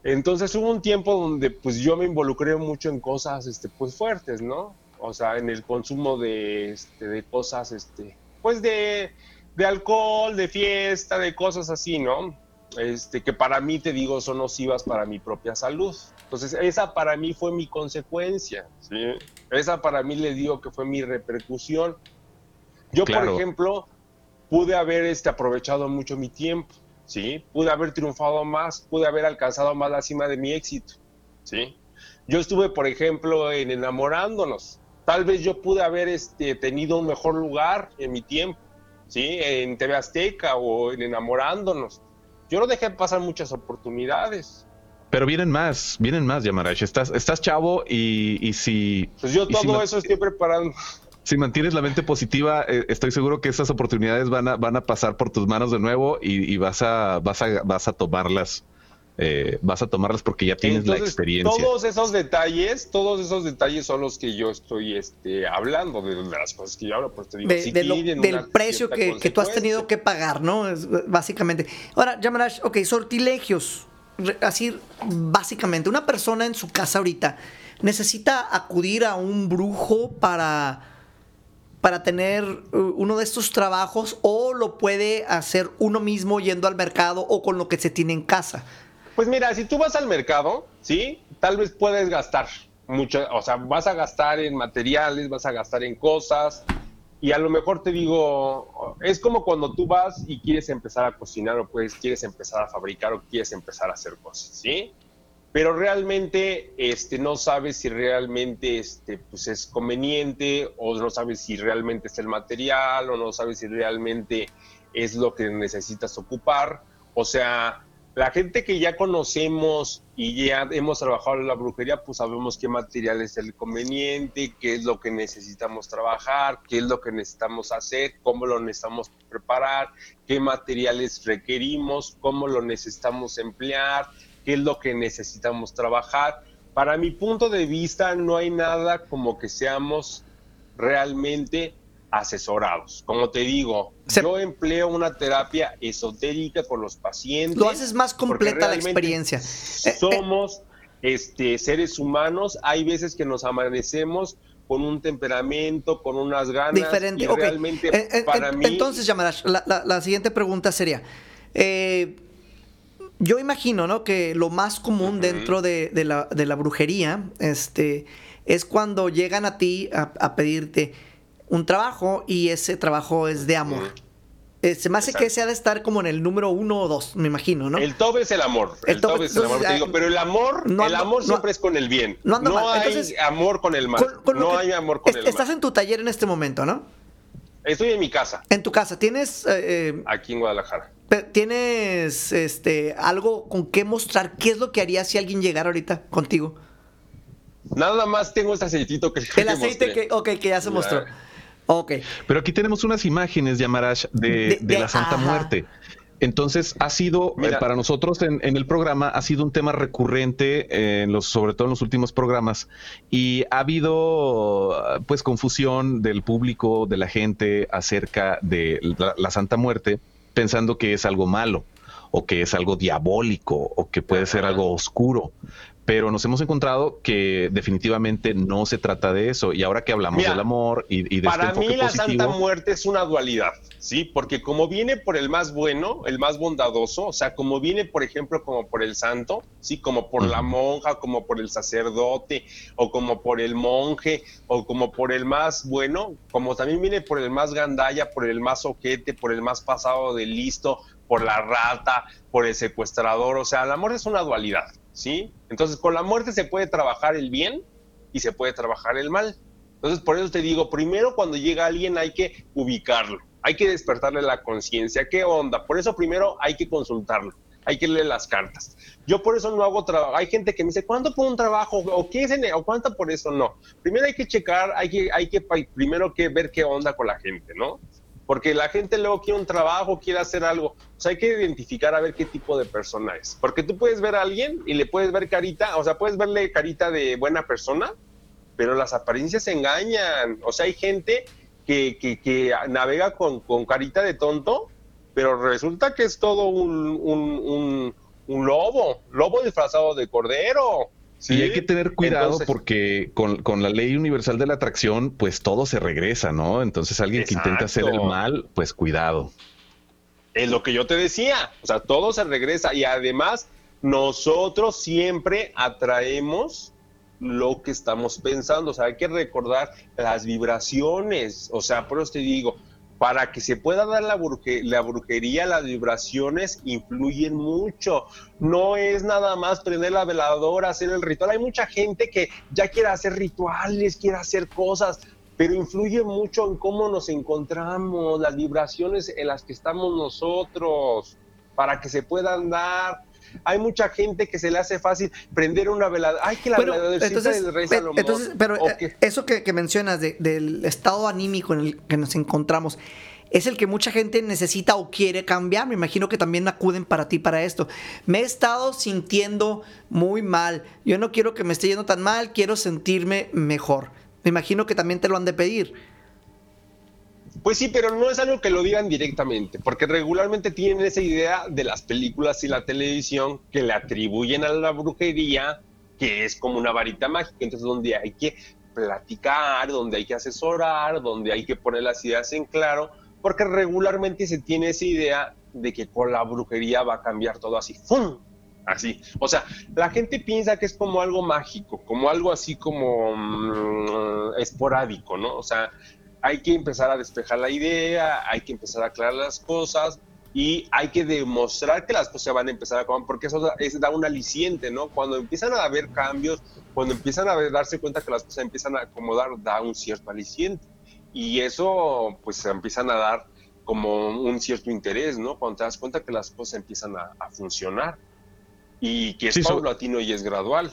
Entonces hubo un tiempo donde pues yo me involucré mucho en cosas este, pues fuertes, ¿no? O sea, en el consumo de, este, de cosas, este, pues de, de alcohol, de fiesta, de cosas así, ¿no? Este, que para mí, te digo, son nocivas para mi propia salud. Entonces, esa para mí fue mi consecuencia, ¿sí? Esa para mí le digo que fue mi repercusión. Yo, por ejemplo, pude haber este, aprovechado mucho mi tiempo, ¿sí? Pude haber triunfado más, pude haber alcanzado más la cima de mi éxito, ¿sí? Yo estuve, por ejemplo, en enamorándonos, Tal vez yo pude haber este, tenido un mejor lugar en mi tiempo, ¿sí? En TV Azteca o en Enamorándonos. Yo no dejé pasar muchas oportunidades. Pero vienen más, vienen más, Yamarash. Estás, estás chavo y, si... Pues yo todo eso estoy preparando. Si mantienes la mente positiva, eh, estoy seguro que esas oportunidades van a, van a pasar por tus manos de nuevo y, vas, a, vas, a, vas a tomarlas eh, vas a tomarlas porque ya tienes la experiencia. Todos esos detalles, todos esos detalles son los que yo estoy este, hablando, de, las cosas que yo hablo, pues te digo, del precio que, que, tú has tenido que pagar, ¿no? Es, básicamente. Ahora, Yamarash, ok, sortilegios. Así, básicamente, una persona en su casa ahorita necesita acudir a un brujo para para tener uh, uno de estos trabajos o lo puede hacer uno mismo yendo al mercado o con lo que se tiene en casa. Pues mira, si tú vas al mercado, ¿sí? Tal vez puedes gastar mucho, o sea, vas a gastar en materiales, vas a gastar en cosas, y a lo mejor te digo, es como cuando tú vas y quieres empezar a cocinar o pues quieres empezar a fabricar o quieres empezar a hacer cosas, ¿sí? Pero realmente este, no sabes si realmente este, pues es conveniente o no sabes si realmente es el material o no sabes si realmente es lo que necesitas ocupar. O sea, la gente que ya conocemos y ya hemos trabajado en la brujería, pues sabemos qué material es el conveniente, qué es lo que necesitamos trabajar, qué es lo que necesitamos hacer, cómo lo necesitamos preparar, qué materiales requerimos, cómo lo necesitamos emplear, qué es lo que necesitamos trabajar. Para mi punto de vista, no hay nada como que seamos realmente asesorados. Como te digo, yo empleo una terapia esotérica con los pacientes. Lo haces más completa la experiencia. Eh, eh, somos este, seres humanos, hay veces que nos amanecemos con un temperamento, con unas ganas. Diferente, realmente eh, para mí... Entonces, Yamarash, la, siguiente pregunta sería... yo imagino, ¿no? Que lo más común dentro de, la, de, la, brujería, este, es cuando llegan a ti a pedirte, un trabajo y ese trabajo es de amor. Eh, se me hace que ese ha de estar como en el número uno o dos, me imagino, ¿no? El top es el amor. El, top, es el amor, te digo, pero el amor, el amor siempre es con el bien. No, hay amor con el mal. no hay amor con el mal. Estás en tu taller en este momento, ¿no? Estoy en mi casa. En tu casa, ¿tienes... Eh, eh, Aquí en Guadalajara. ¿Tienes este, algo con qué mostrar? ¿Qué es lo que harías si alguien llegara ahorita contigo? Nada más tengo este aceitito que El aceite que, okay, que ya se mostró. Ok. Pero aquí tenemos unas imágenes, Yamarash, de, de, la Santa Muerte. Entonces ha sido eh, para nosotros en, el programa ha sido un tema recurrente en los sobre todo en los últimos programas y ha habido pues confusión del público de la gente acerca de la, Santa Muerte pensando que es algo malo o que es algo diabólico o que puede ser algo oscuro pero nos hemos encontrado que definitivamente no se trata de eso. Y ahora que hablamos del amor y, de este para mí la Santa Muerte es una dualidad, sí, porque como viene por el más bueno, el más bondadoso, o sea, como viene, por ejemplo, como por el santo, sí, como por la monja, como por el sacerdote, o como por el monje, o como por el más bueno, como también viene por el más gandalla, por el más ojete, por el más pasado de listo, por la rata, por el secuestrador, o sea, el amor es una dualidad. ¿sí? Entonces, con la muerte se puede trabajar el bien y se puede trabajar el mal. Entonces, por eso te digo, primero cuando llega alguien hay que ubicarlo, hay que despertarle la conciencia, ¿qué onda? Por eso primero hay que consultarlo, hay que leer las cartas. Yo por eso no hago trabajo. Hay gente que me dice, ¿cuánto por un trabajo? ¿O qué es o cuánto por eso? No. Primero hay que checar, hay que, hay que primero que ver qué onda con la gente, ¿no? Porque la gente luego quiere un trabajo, quiere hacer algo. O sea, hay que identificar a ver qué tipo de persona es. Porque tú puedes ver a alguien y le puedes ver carita, o sea, puedes verle carita de buena persona, pero las apariencias engañan. O sea, hay gente que, que, navega con, con, carita de tonto, pero resulta que es todo un, un, un lobo, lobo disfrazado de cordero. Sí, hay que tener cuidado porque con, la ley universal de la atracción, pues todo se regresa, ¿no? Entonces alguien que intenta hacer el mal, pues cuidado. Es lo que yo te decía, o sea, todo se regresa y además nosotros siempre atraemos lo que estamos pensando, o sea, hay que recordar las vibraciones, o sea, por eso te digo, para que se pueda dar la, brujería, las vibraciones influyen mucho. No es nada más prender la veladora, hacer el ritual. Hay mucha gente que ya quiere hacer rituales, quiere hacer cosas, pero influye mucho en cómo nos encontramos, las vibraciones en las que estamos nosotros, para que se puedan dar hay mucha gente que se le hace fácil prender una velada. Ay, que la veladora entonces, del rey Salomón. Entonces, pero eh, eso que, mencionas del estado anímico en el que nos encontramos, es el que mucha gente necesita o quiere cambiar. Me imagino que también acuden para ti para esto. Me he estado sintiendo muy mal. Yo no quiero que me esté yendo tan mal, quiero sentirme mejor. Me imagino que también te lo han de pedir. Pues sí, pero no es algo que lo digan directamente, porque regularmente tienen esa idea de las películas y la televisión que le atribuyen a la brujería, que es como una varita mágica, entonces donde hay que platicar, donde hay que asesorar, donde hay que poner las ideas en claro, porque regularmente se tiene esa idea de que con la brujería va a cambiar todo así, ¡fum! Así. O sea, la gente piensa que es como algo mágico, como algo así como mm, esporádico, ¿no? O sea, hay que empezar a despejar la idea, hay que empezar a aclarar las cosas y hay que demostrar que las cosas van a empezar a acomodar, porque eso es, da un aliciente, ¿no? Cuando empiezan a haber cambios, cuando empiezan a darse cuenta que las cosas empiezan a acomodar, da un cierto aliciente. Y eso, pues, se empiezan a dar como un cierto interés, ¿no? Cuando te das cuenta que las cosas empiezan a, funcionar y que es sí, paulatino y es gradual.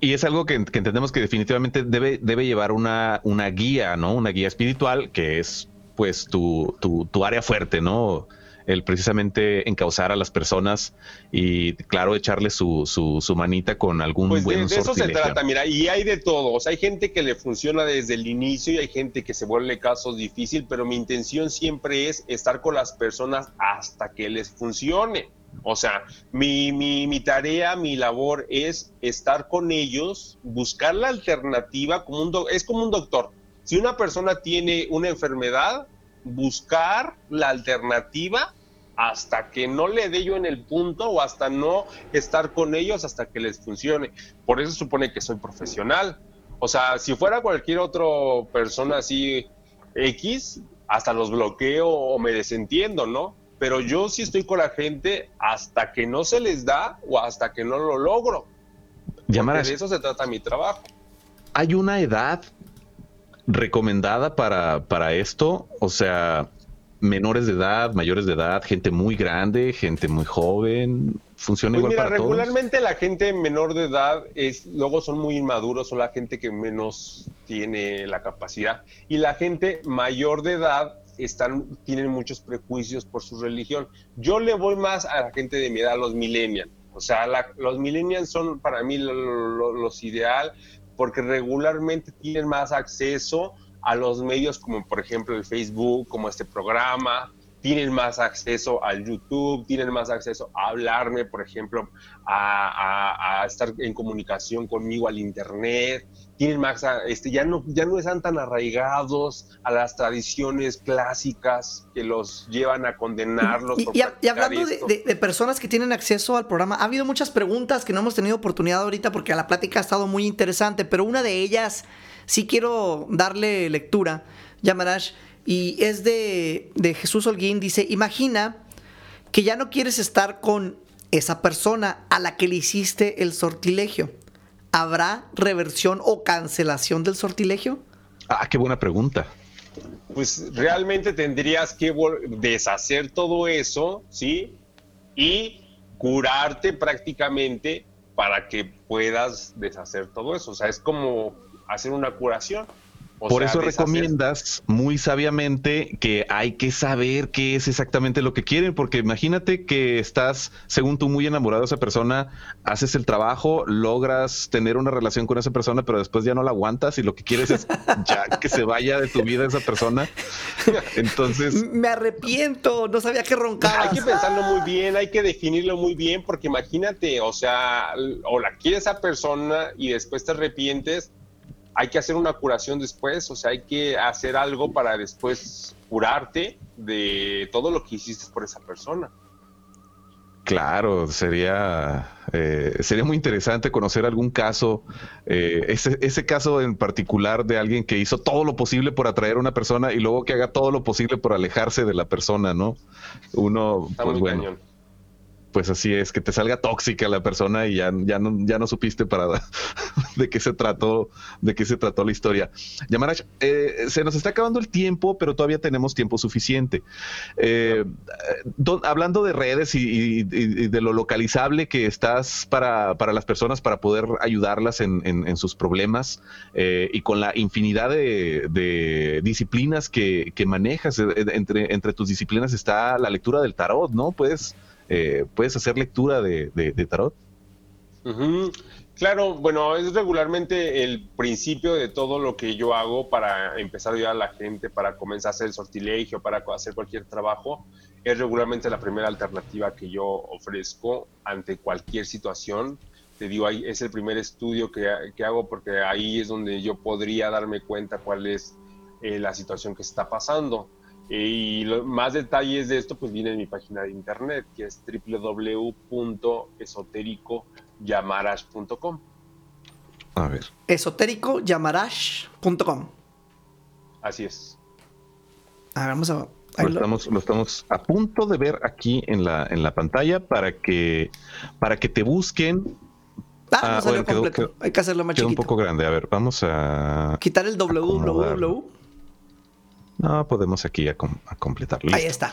Y es algo que, entendemos que definitivamente debe, debe llevar una, una guía, ¿no? Una guía espiritual que es pues tu, tu, área fuerte, ¿no? El precisamente encauzar a las personas y, claro, echarle su, su, manita con algún pues buen de, de eso se trata, mira, y hay de todo. O sea, hay gente que le funciona desde el inicio y hay gente que se vuelve casos difícil, pero mi intención siempre es estar con las personas hasta que les funcione. O sea, mi, mi, tarea, mi labor es estar con ellos, buscar la alternativa, como un es como un doctor. Si una persona tiene una enfermedad, buscar la alternativa hasta que no le dé yo en el punto o hasta no estar con ellos hasta que les funcione. Por eso supone que soy profesional. O sea, si fuera cualquier otra persona así X, hasta los bloqueo o me desentiendo, ¿no? Pero yo sí estoy con la gente hasta que no se les da o hasta que no lo logro. Llamar de eso se trata mi trabajo. ¿Hay una edad recomendada para, para esto? O sea, menores de edad, mayores de edad, gente muy grande, gente muy joven, funciona pues igual mira, para regularmente la gente menor de edad es luego son muy inmaduros, son la gente que menos tiene la capacidad y la gente mayor de edad están, tienen muchos prejuicios por su religión. Yo le voy más a la gente de mi edad, los millennials. O sea, los millennials son para mí los ideal porque regularmente tienen más acceso a los medios como por ejemplo el Facebook, como este programa, tienen más acceso al YouTube, tienen más acceso a hablarme, por ejemplo, a, estar en comunicación conmigo al Internet, tienen más, este, ya, no, ya no están tan arraigados a las tradiciones clásicas que los llevan a condenarlos. Y, hablando de, personas que tienen acceso al programa, ha habido muchas preguntas que no hemos tenido oportunidad ahorita porque la plática ha estado muy interesante, pero una de ellas sí quiero darle lectura, Yamarash y es de, Jesús Holguín, dice, imagina que ya no quieres estar con esa persona a la que le hiciste el sortilegio. ¿Habrá reversión o cancelación del sortilegio? Ah, qué buena pregunta. Pues realmente tendrías que deshacer todo eso, ¿sí? Y curarte prácticamente para que puedas deshacer todo eso. O sea, es como hacer una curación. Por eso recomiendas muy sabiamente que hay que saber qué es exactamente lo que quieren, porque imagínate que estás, según tú, muy enamorado de esa persona, haces el trabajo, logras tener una relación con esa persona, pero después ya no la aguantas y lo que quieres es ya que se vaya de tu vida esa persona. Entonces... Me arrepiento, no sabía que roncabas. Hay que pensarlo muy bien, hay que definirlo muy bien, porque imagínate, o sea, o la quiere esa persona y después te arrepientes hay que hacer una curación después, o sea, hay que hacer algo para después curarte de todo lo que hiciste por esa persona. Claro, sería, eh, sería muy interesante conocer algún caso, eh, ese, ese, caso en particular de alguien que hizo todo lo posible por atraer a una persona y luego que haga todo lo posible por alejarse de la persona, ¿no? Uno, pues bueno pues así es, que te salga tóxica la persona y ya, ya, no, ya no supiste para de qué se trató, de qué se trató la historia. Yamarach, eh, se nos está acabando el tiempo, pero todavía tenemos tiempo suficiente. Eh, hablando de redes y, de lo localizable que estás para, las personas para poder ayudarlas en, sus problemas eh, y con la infinidad de, disciplinas que, que manejas, entre, entre tus disciplinas está la lectura del tarot, ¿no? Puedes eh, ¿puedes hacer lectura de, tarot? Claro, bueno, es regularmente el principio de todo lo que yo hago para empezar a ayudar a la gente, para comenzar a hacer el sortilegio, para hacer cualquier trabajo. Es regularmente la primera alternativa que yo ofrezco ante cualquier situación. Te digo, ahí es el primer estudio que, hago porque ahí es donde yo podría darme cuenta cuál es eh, la situación que está pasando. Y más detalles de esto pues viene en mi página de internet que es www.esotericoyamarash.com. A ver. Esotericoyamarash.com. Así es. A ver, vamos a lo, estamos, lo estamos a punto de ver aquí en la, en la pantalla para que, para que te busquen Ah, no ah, salió completo. Hay que hacerlo más quedó chiquito. un poco grande. A ver, vamos a... Quitar el www. No, podemos aquí a, completarlo. Ahí está.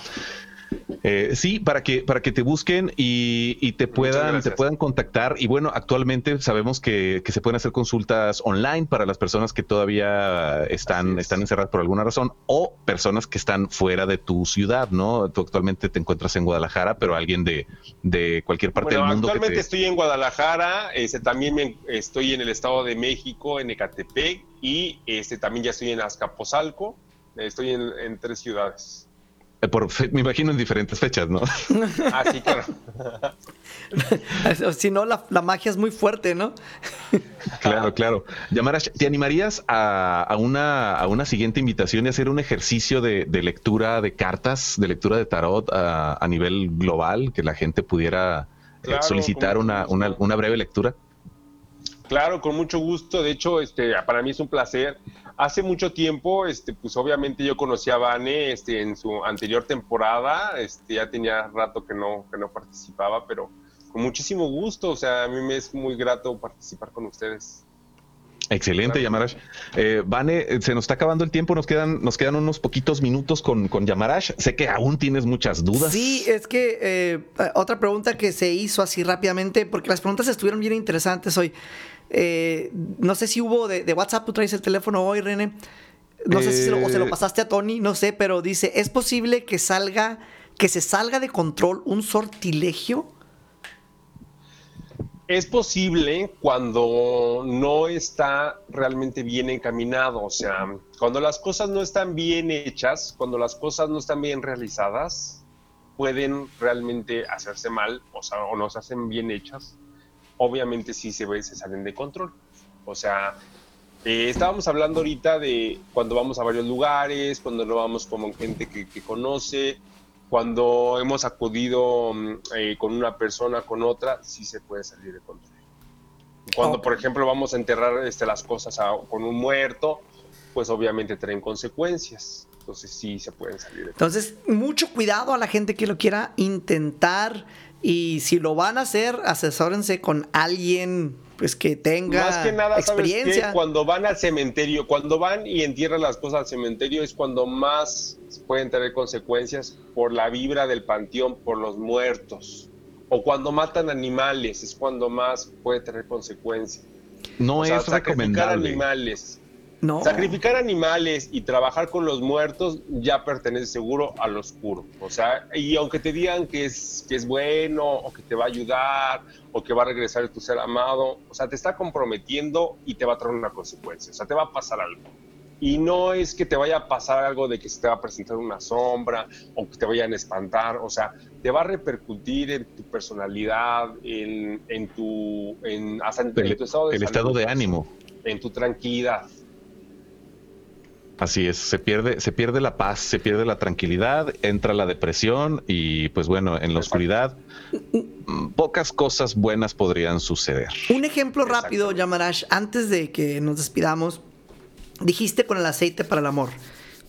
Eh, sí, para que, para que te busquen y, te puedan, te puedan contactar. Y bueno, actualmente sabemos que, se pueden hacer consultas online para las personas que todavía están, están encerradas por alguna razón o personas que están fuera de tu ciudad, ¿no? Tú actualmente te encuentras en Guadalajara, pero alguien de, de cualquier parte del mundo. Actualmente estoy en Guadalajara, este, también estoy en el Estado de México, en Ecatepec y este, también ya estoy en Azcapotzalco Estoy en, tres ciudades. Eh, por me imagino en diferentes fechas, ¿no? Ah, sí, claro. si no, la, magia es muy fuerte, ¿no? claro, claro. Yamarash, ¿te animarías a, una, a una siguiente invitación y hacer un ejercicio de, lectura de cartas, de lectura de tarot a, nivel global, que la gente pudiera eh, solicitar una, una, una breve lectura? Claro, con mucho gusto. De hecho, este, para mí es un placer hace mucho tiempo, este, pues obviamente yo conocí a Vane este, en su anterior temporada, este, ya tenía rato que no, que no participaba, pero con muchísimo gusto, o sea, a mí me es muy grato participar con ustedes. Excelente, Yamarash. Eh, Vane, eh, se nos está acabando el tiempo, nos quedan, nos quedan unos poquitos minutos con, con Yamarash. Sé que aún tienes muchas dudas. Sí, es que eh, otra pregunta que se hizo así rápidamente, porque las preguntas estuvieron bien interesantes hoy. Eh, no sé si hubo de, WhatsApp, tú traes el teléfono hoy, René. No sé si se lo, se lo eh, pasaste a Tony, no sé, pero dice, ¿es posible que salga, que se salga de control un sortilegio? Es posible cuando no está realmente bien encaminado, o sea, cuando las cosas no están bien hechas, cuando las cosas no están bien realizadas, pueden realmente hacerse mal, o sea, o no se hacen bien hechas, obviamente sí se, ve, se salen de control. O sea, eh, estábamos hablando ahorita de cuando vamos a varios lugares, cuando no vamos como gente que, conoce, cuando hemos acudido mm, eh, con una persona, con otra, sí se puede salir de control. Cuando, por ejemplo, vamos a enterrar este, las cosas con un muerto, pues obviamente traen consecuencias. Entonces sí se pueden salir de control. Entonces, mucho cuidado a la gente que lo quiera intentar y si lo van a hacer, asesórense con alguien pues que tenga Más que nada, experiencia. Cuando van al cementerio, cuando van y entierran las cosas al cementerio es cuando más pueden tener consecuencias por la vibra del panteón, por los muertos. O cuando matan animales es cuando más puede tener consecuencias. No es recomendable. animales Sacrificar animales y trabajar con los muertos ya pertenece seguro al oscuro. O sea, y aunque te digan que es, que es bueno, o que te va a ayudar, o que va a regresar tu ser amado, o sea, te está comprometiendo y te va a traer una consecuencia. O sea, te va a pasar algo. Y no es que te vaya a pasar algo de que se te va a presentar una sombra o que te vayan a espantar, o sea, te va a repercutir en tu personalidad, en, en tu, en, hasta en, tu estado de, el estado de ánimo, en tu tranquilidad. Así es, se pierde, se pierde la paz, se pierde la tranquilidad, entra la depresión y pues bueno, en la oscuridad mm, pocas cosas buenas podrían suceder. Un ejemplo rápido, Yamarash, antes de que nos despidamos, dijiste con el aceite para el amor,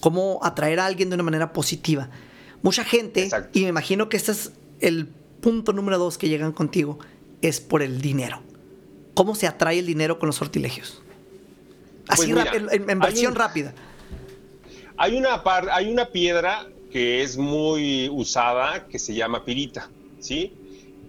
cómo atraer a alguien de una manera positiva. Mucha gente, y me imagino que este es el punto número dos que llegan contigo, es por el dinero. ¿Cómo se atrae el dinero con los sortilegios? Así pues en, versión rápida. Hay una, hay una piedra que es muy usada que se llama pirita, ¿sí?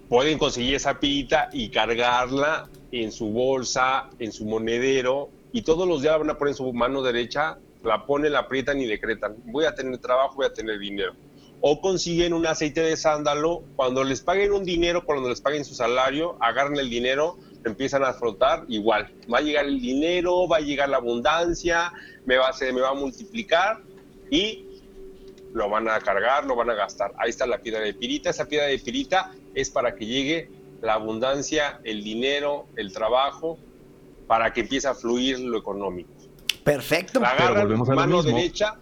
Pueden conseguir esa pirita y cargarla en su bolsa, en su monedero, y todos los días van a poner en su mano derecha, la ponen, la aprietan y decretan. Voy a tener trabajo, voy a tener dinero. O consiguen un aceite de sándalo, cuando les paguen un dinero, cuando les paguen su salario, agarran el dinero, empiezan a frotar, igual. Va a llegar el dinero, va a llegar la abundancia, me va a, se me va a multiplicar y lo van a cargar, lo van a gastar. Ahí está la piedra de pirita. Esa piedra de pirita es para que llegue la abundancia, el dinero, el trabajo, para que empiece a fluir lo económico. Perfecto. La agarran mano derecha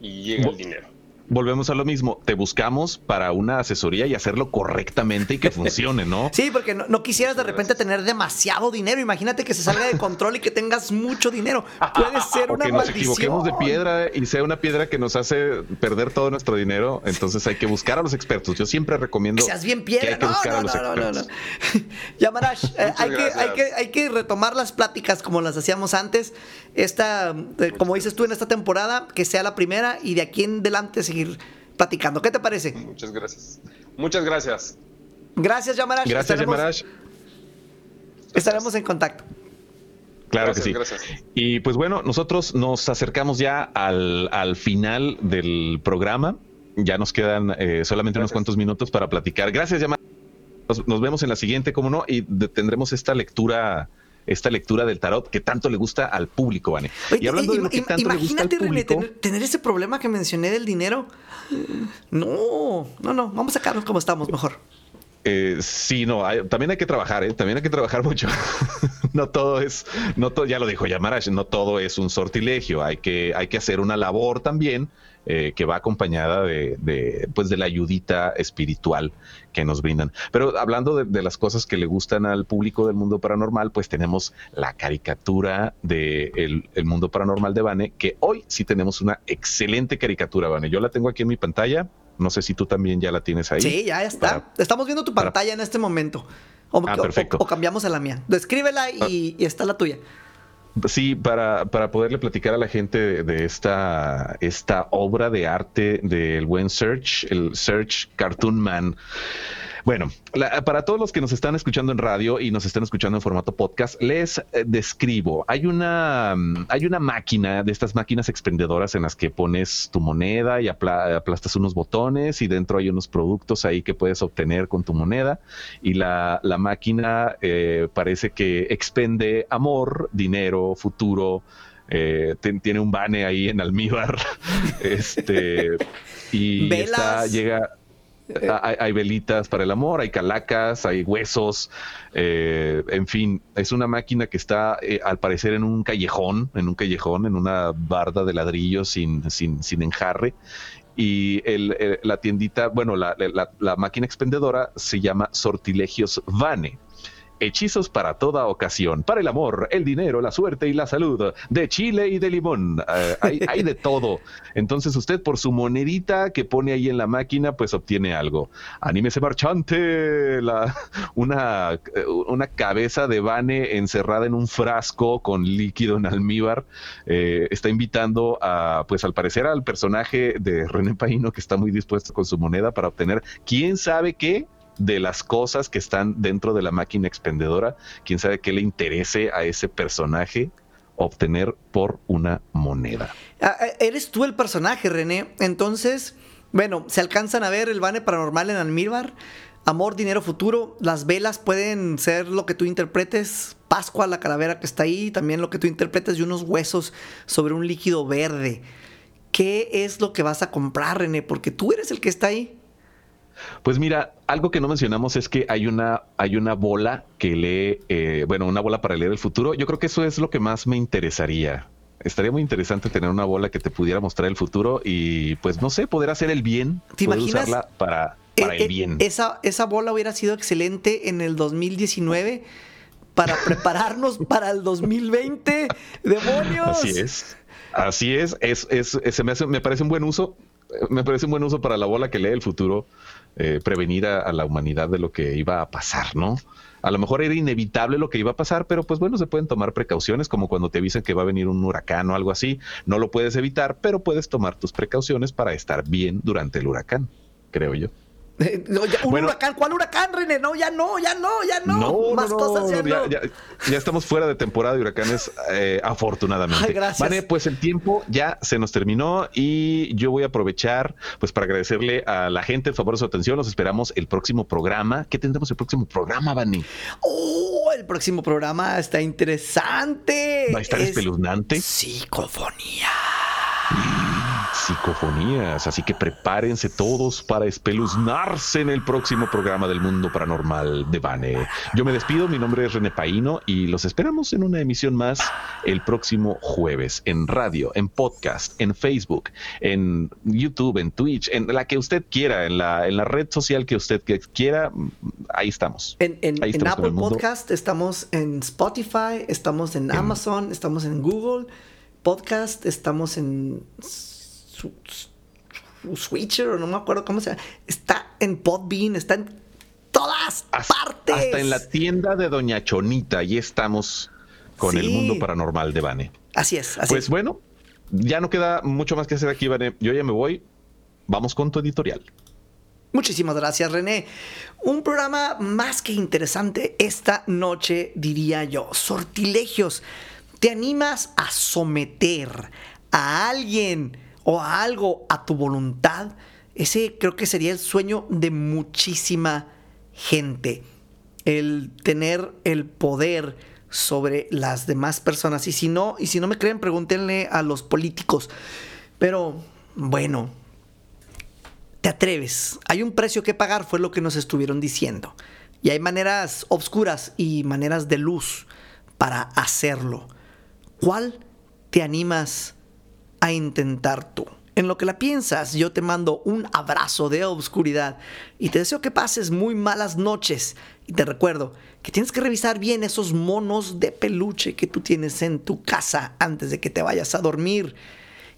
y llega el dinero volvemos a lo mismo, te buscamos para una asesoría y hacerlo correctamente y que funcione, ¿no? Sí, porque no, quisieras de repente tener demasiado dinero. Imagínate que se salga de control y que tengas mucho dinero. Puede ser una que nos equivoquemos de piedra y sea una piedra que nos hace perder todo nuestro dinero. Entonces hay que buscar a los expertos. Yo siempre recomiendo que seas bien piedra. Que hay que buscar a los expertos. Yamarash, eh, hay, que, hay, que, hay que retomar las pláticas como las hacíamos antes. Esta, eh, como dices tú en esta temporada, que sea la primera y de aquí en adelante seguir platicando. ¿Qué te parece? Muchas gracias. Muchas gracias. Gracias, Yamarash. Gracias, Yamarash. Estaremos en contacto. Claro que sí. Gracias. Y pues bueno, nosotros nos acercamos ya al, final del programa. Ya nos quedan eh, solamente unos cuantos minutos para platicar. Gracias, Yamarash. Nos, vemos en la siguiente, como no, y tendremos esta lectura esta lectura del tarot que tanto le gusta al público, Vane. y hablando de lo que tanto le gusta al público, tener, ese problema que mencioné del dinero. No, no, no, vamos a sacarnos como estamos mejor. Eh, sí, no, también hay que trabajar, ¿eh? también hay que trabajar mucho. no todo es, no todo, ya lo dijo Yamarash, no todo es un sortilegio, hay que, hay que hacer una labor también eh, que va acompañada de, pues de la ayudita espiritual que nos brindan. Pero hablando de, las cosas que le gustan al público del mundo paranormal, pues tenemos la caricatura del el mundo paranormal de Vane, que hoy sí tenemos una excelente caricatura, Vane. Yo la tengo aquí en mi pantalla. No sé si tú también ya la tienes ahí. Sí, ya está. Estamos viendo tu pantalla en este momento. O, ah, perfecto. O, cambiamos a la mía. Descríbela y, y está la tuya. Sí, para, para poderle platicar a la gente de, esta, esta obra de arte del buen Search, el Search Cartoon Man. Bueno, para todos los que nos están escuchando en radio y nos están escuchando en formato podcast, les eh, describo. Hay una, mm, hay una máquina de estas máquinas expendedoras en las que pones tu moneda y aplastas unos botones y dentro hay unos productos ahí que puedes obtener con tu moneda y la, máquina eh, parece que expende amor, dinero, futuro. Eh, tiene un bane ahí en almíbar. este y llega eh, hay, velitas para el amor, hay calacas, hay huesos, eh, en fin, es una máquina que está eh, al parecer en un callejón, en un callejón, en una barda de ladrillo sin, sin, sin enjarre. Y la tiendita, bueno, la, la máquina expendedora se llama Sortilegios Vane hechizos para toda ocasión, para el amor, el dinero, la suerte y la salud, de chile y de limón, eh, hay, de todo. Entonces usted por su monedita que pone ahí en la máquina, pues obtiene algo. Anímese marchante, la, una, una cabeza de Bane encerrada en un frasco con líquido en almíbar, eh, está invitando a, pues al parecer al personaje de René Paino que está muy dispuesto con su moneda para obtener quién sabe qué de las cosas que están dentro de la máquina expendedora. Quién sabe qué le interese a ese personaje obtener por una moneda. Ah, ah, eres tú el personaje, René. Entonces, bueno, se alcanzan a ver el bane paranormal en Almíbar. Amor, dinero, futuro. Las velas pueden ser lo que tú interpretes. Pascua, la calavera que está ahí. También lo que tú interpretes y unos huesos sobre un líquido verde. ¿Qué es lo que vas a comprar, René? Porque tú eres el que está ahí. Pues mira, algo que no mencionamos es que hay una, hay una bola que lee, eh, bueno, una bola para leer el futuro. Yo creo que eso es lo que más me interesaría. Estaría muy interesante tener una bola que te pudiera mostrar el futuro y, pues, no sé, poder hacer el bien. ¿Te poder imaginas? usarla para, para eh, el bien. Esa, esa bola hubiera sido excelente en el 2019 para prepararnos para el 2020. ¡Demonios! Así es. Así es. es, es, es- se me, hace- me parece un buen uso. Me parece un buen uso para la bola que lee el futuro, eh, prevenir a, la humanidad de lo que iba a pasar, ¿no? A lo mejor era inevitable lo que iba a pasar, pero pues bueno, se pueden tomar precauciones, como cuando te avisan que va a venir un huracán o algo así. No lo puedes evitar, pero puedes tomar tus precauciones para estar bien durante el huracán, creo yo. No, ya, un Bueno. huracán, ¿cuál huracán, René? No, ya no, ya no, ya no. Más no, cosas ya, ya, no. ya- ya estamos fuera de temporada de huracanes, eh, afortunadamente. Ay, gracias. Vale, pues el tiempo ya se nos terminó y yo voy a aprovechar pues para agradecerle a la gente el favor de su atención. Los esperamos el próximo programa. ¿Qué tendremos el próximo programa, Vani? Oh, el próximo programa está interesante. ¿Va a estar Es espeluznante? Psicofonía. Psicofonías, así que prepárense todos para espeluznarse en el próximo programa del Mundo Paranormal de Bane. Yo me despido, mi nombre es René Paino y los esperamos en una emisión más el próximo jueves en radio, en podcast, en Facebook, en YouTube, en Twitch, en la que usted quiera, en la, en la red social que usted quiera, ahí estamos. En, en- Ahí en estamos con Apple. Podcast, estamos en Spotify, estamos en Amazon, estamos en Google Podcast, estamos en Switcher, o no me acuerdo cómo se llama. Está en Podbean, está en todas Hasta, partes. hasta en la tienda de Doña Chonita, ahí estamos con el. Mundo Paranormal de Bane. Así es, así Pues es. bueno, ya no queda mucho más que hacer aquí, Vane. Yo ya me voy. Vamos con tu editorial. Muchísimas gracias, René. Un programa más que interesante esta noche, diría yo. Sortilegios. ¿Te animas a someter a alguien o a algo a tu voluntad? Ese creo que sería el sueño de muchísima gente. El tener el poder sobre las demás personas. Y si no, y si no me creen, pregúntenle a los políticos. Pero bueno, te atreves. Hay un precio que pagar, fue lo que nos estuvieron diciendo. Y hay maneras obscuras y maneras de luz para hacerlo. ¿Cuál te animas a intentar tú? En lo que la piensas, yo te mando un abrazo de obscuridad y te deseo que pases muy malas noches. Y te recuerdo que tienes que revisar bien esos monos de peluche que tú tienes en tu casa antes de que te vayas a dormir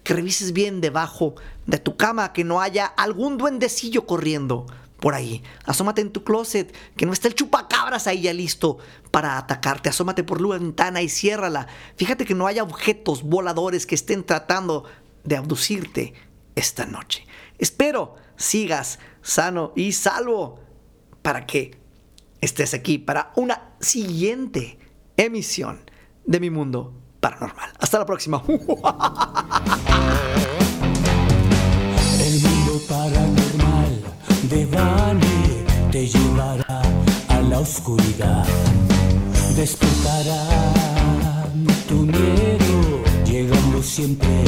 que revises bien debajo de tu cama, que no haya algún duendecillo corriendo por ahí. Asómate en tu closet, que no esté el chupacabras ahí ya listo para atacarte. Asómate por la ventana y ciérrala. Fíjate que no haya objetos voladores que estén tratando de abducirte esta noche. Espero sigas sano y salvo para que estés aquí para una siguiente emisión de mi mundo paranormal. Hasta la próxima. de Bani te llevará a la oscuridad. Despertará tu miedo, llegando siempre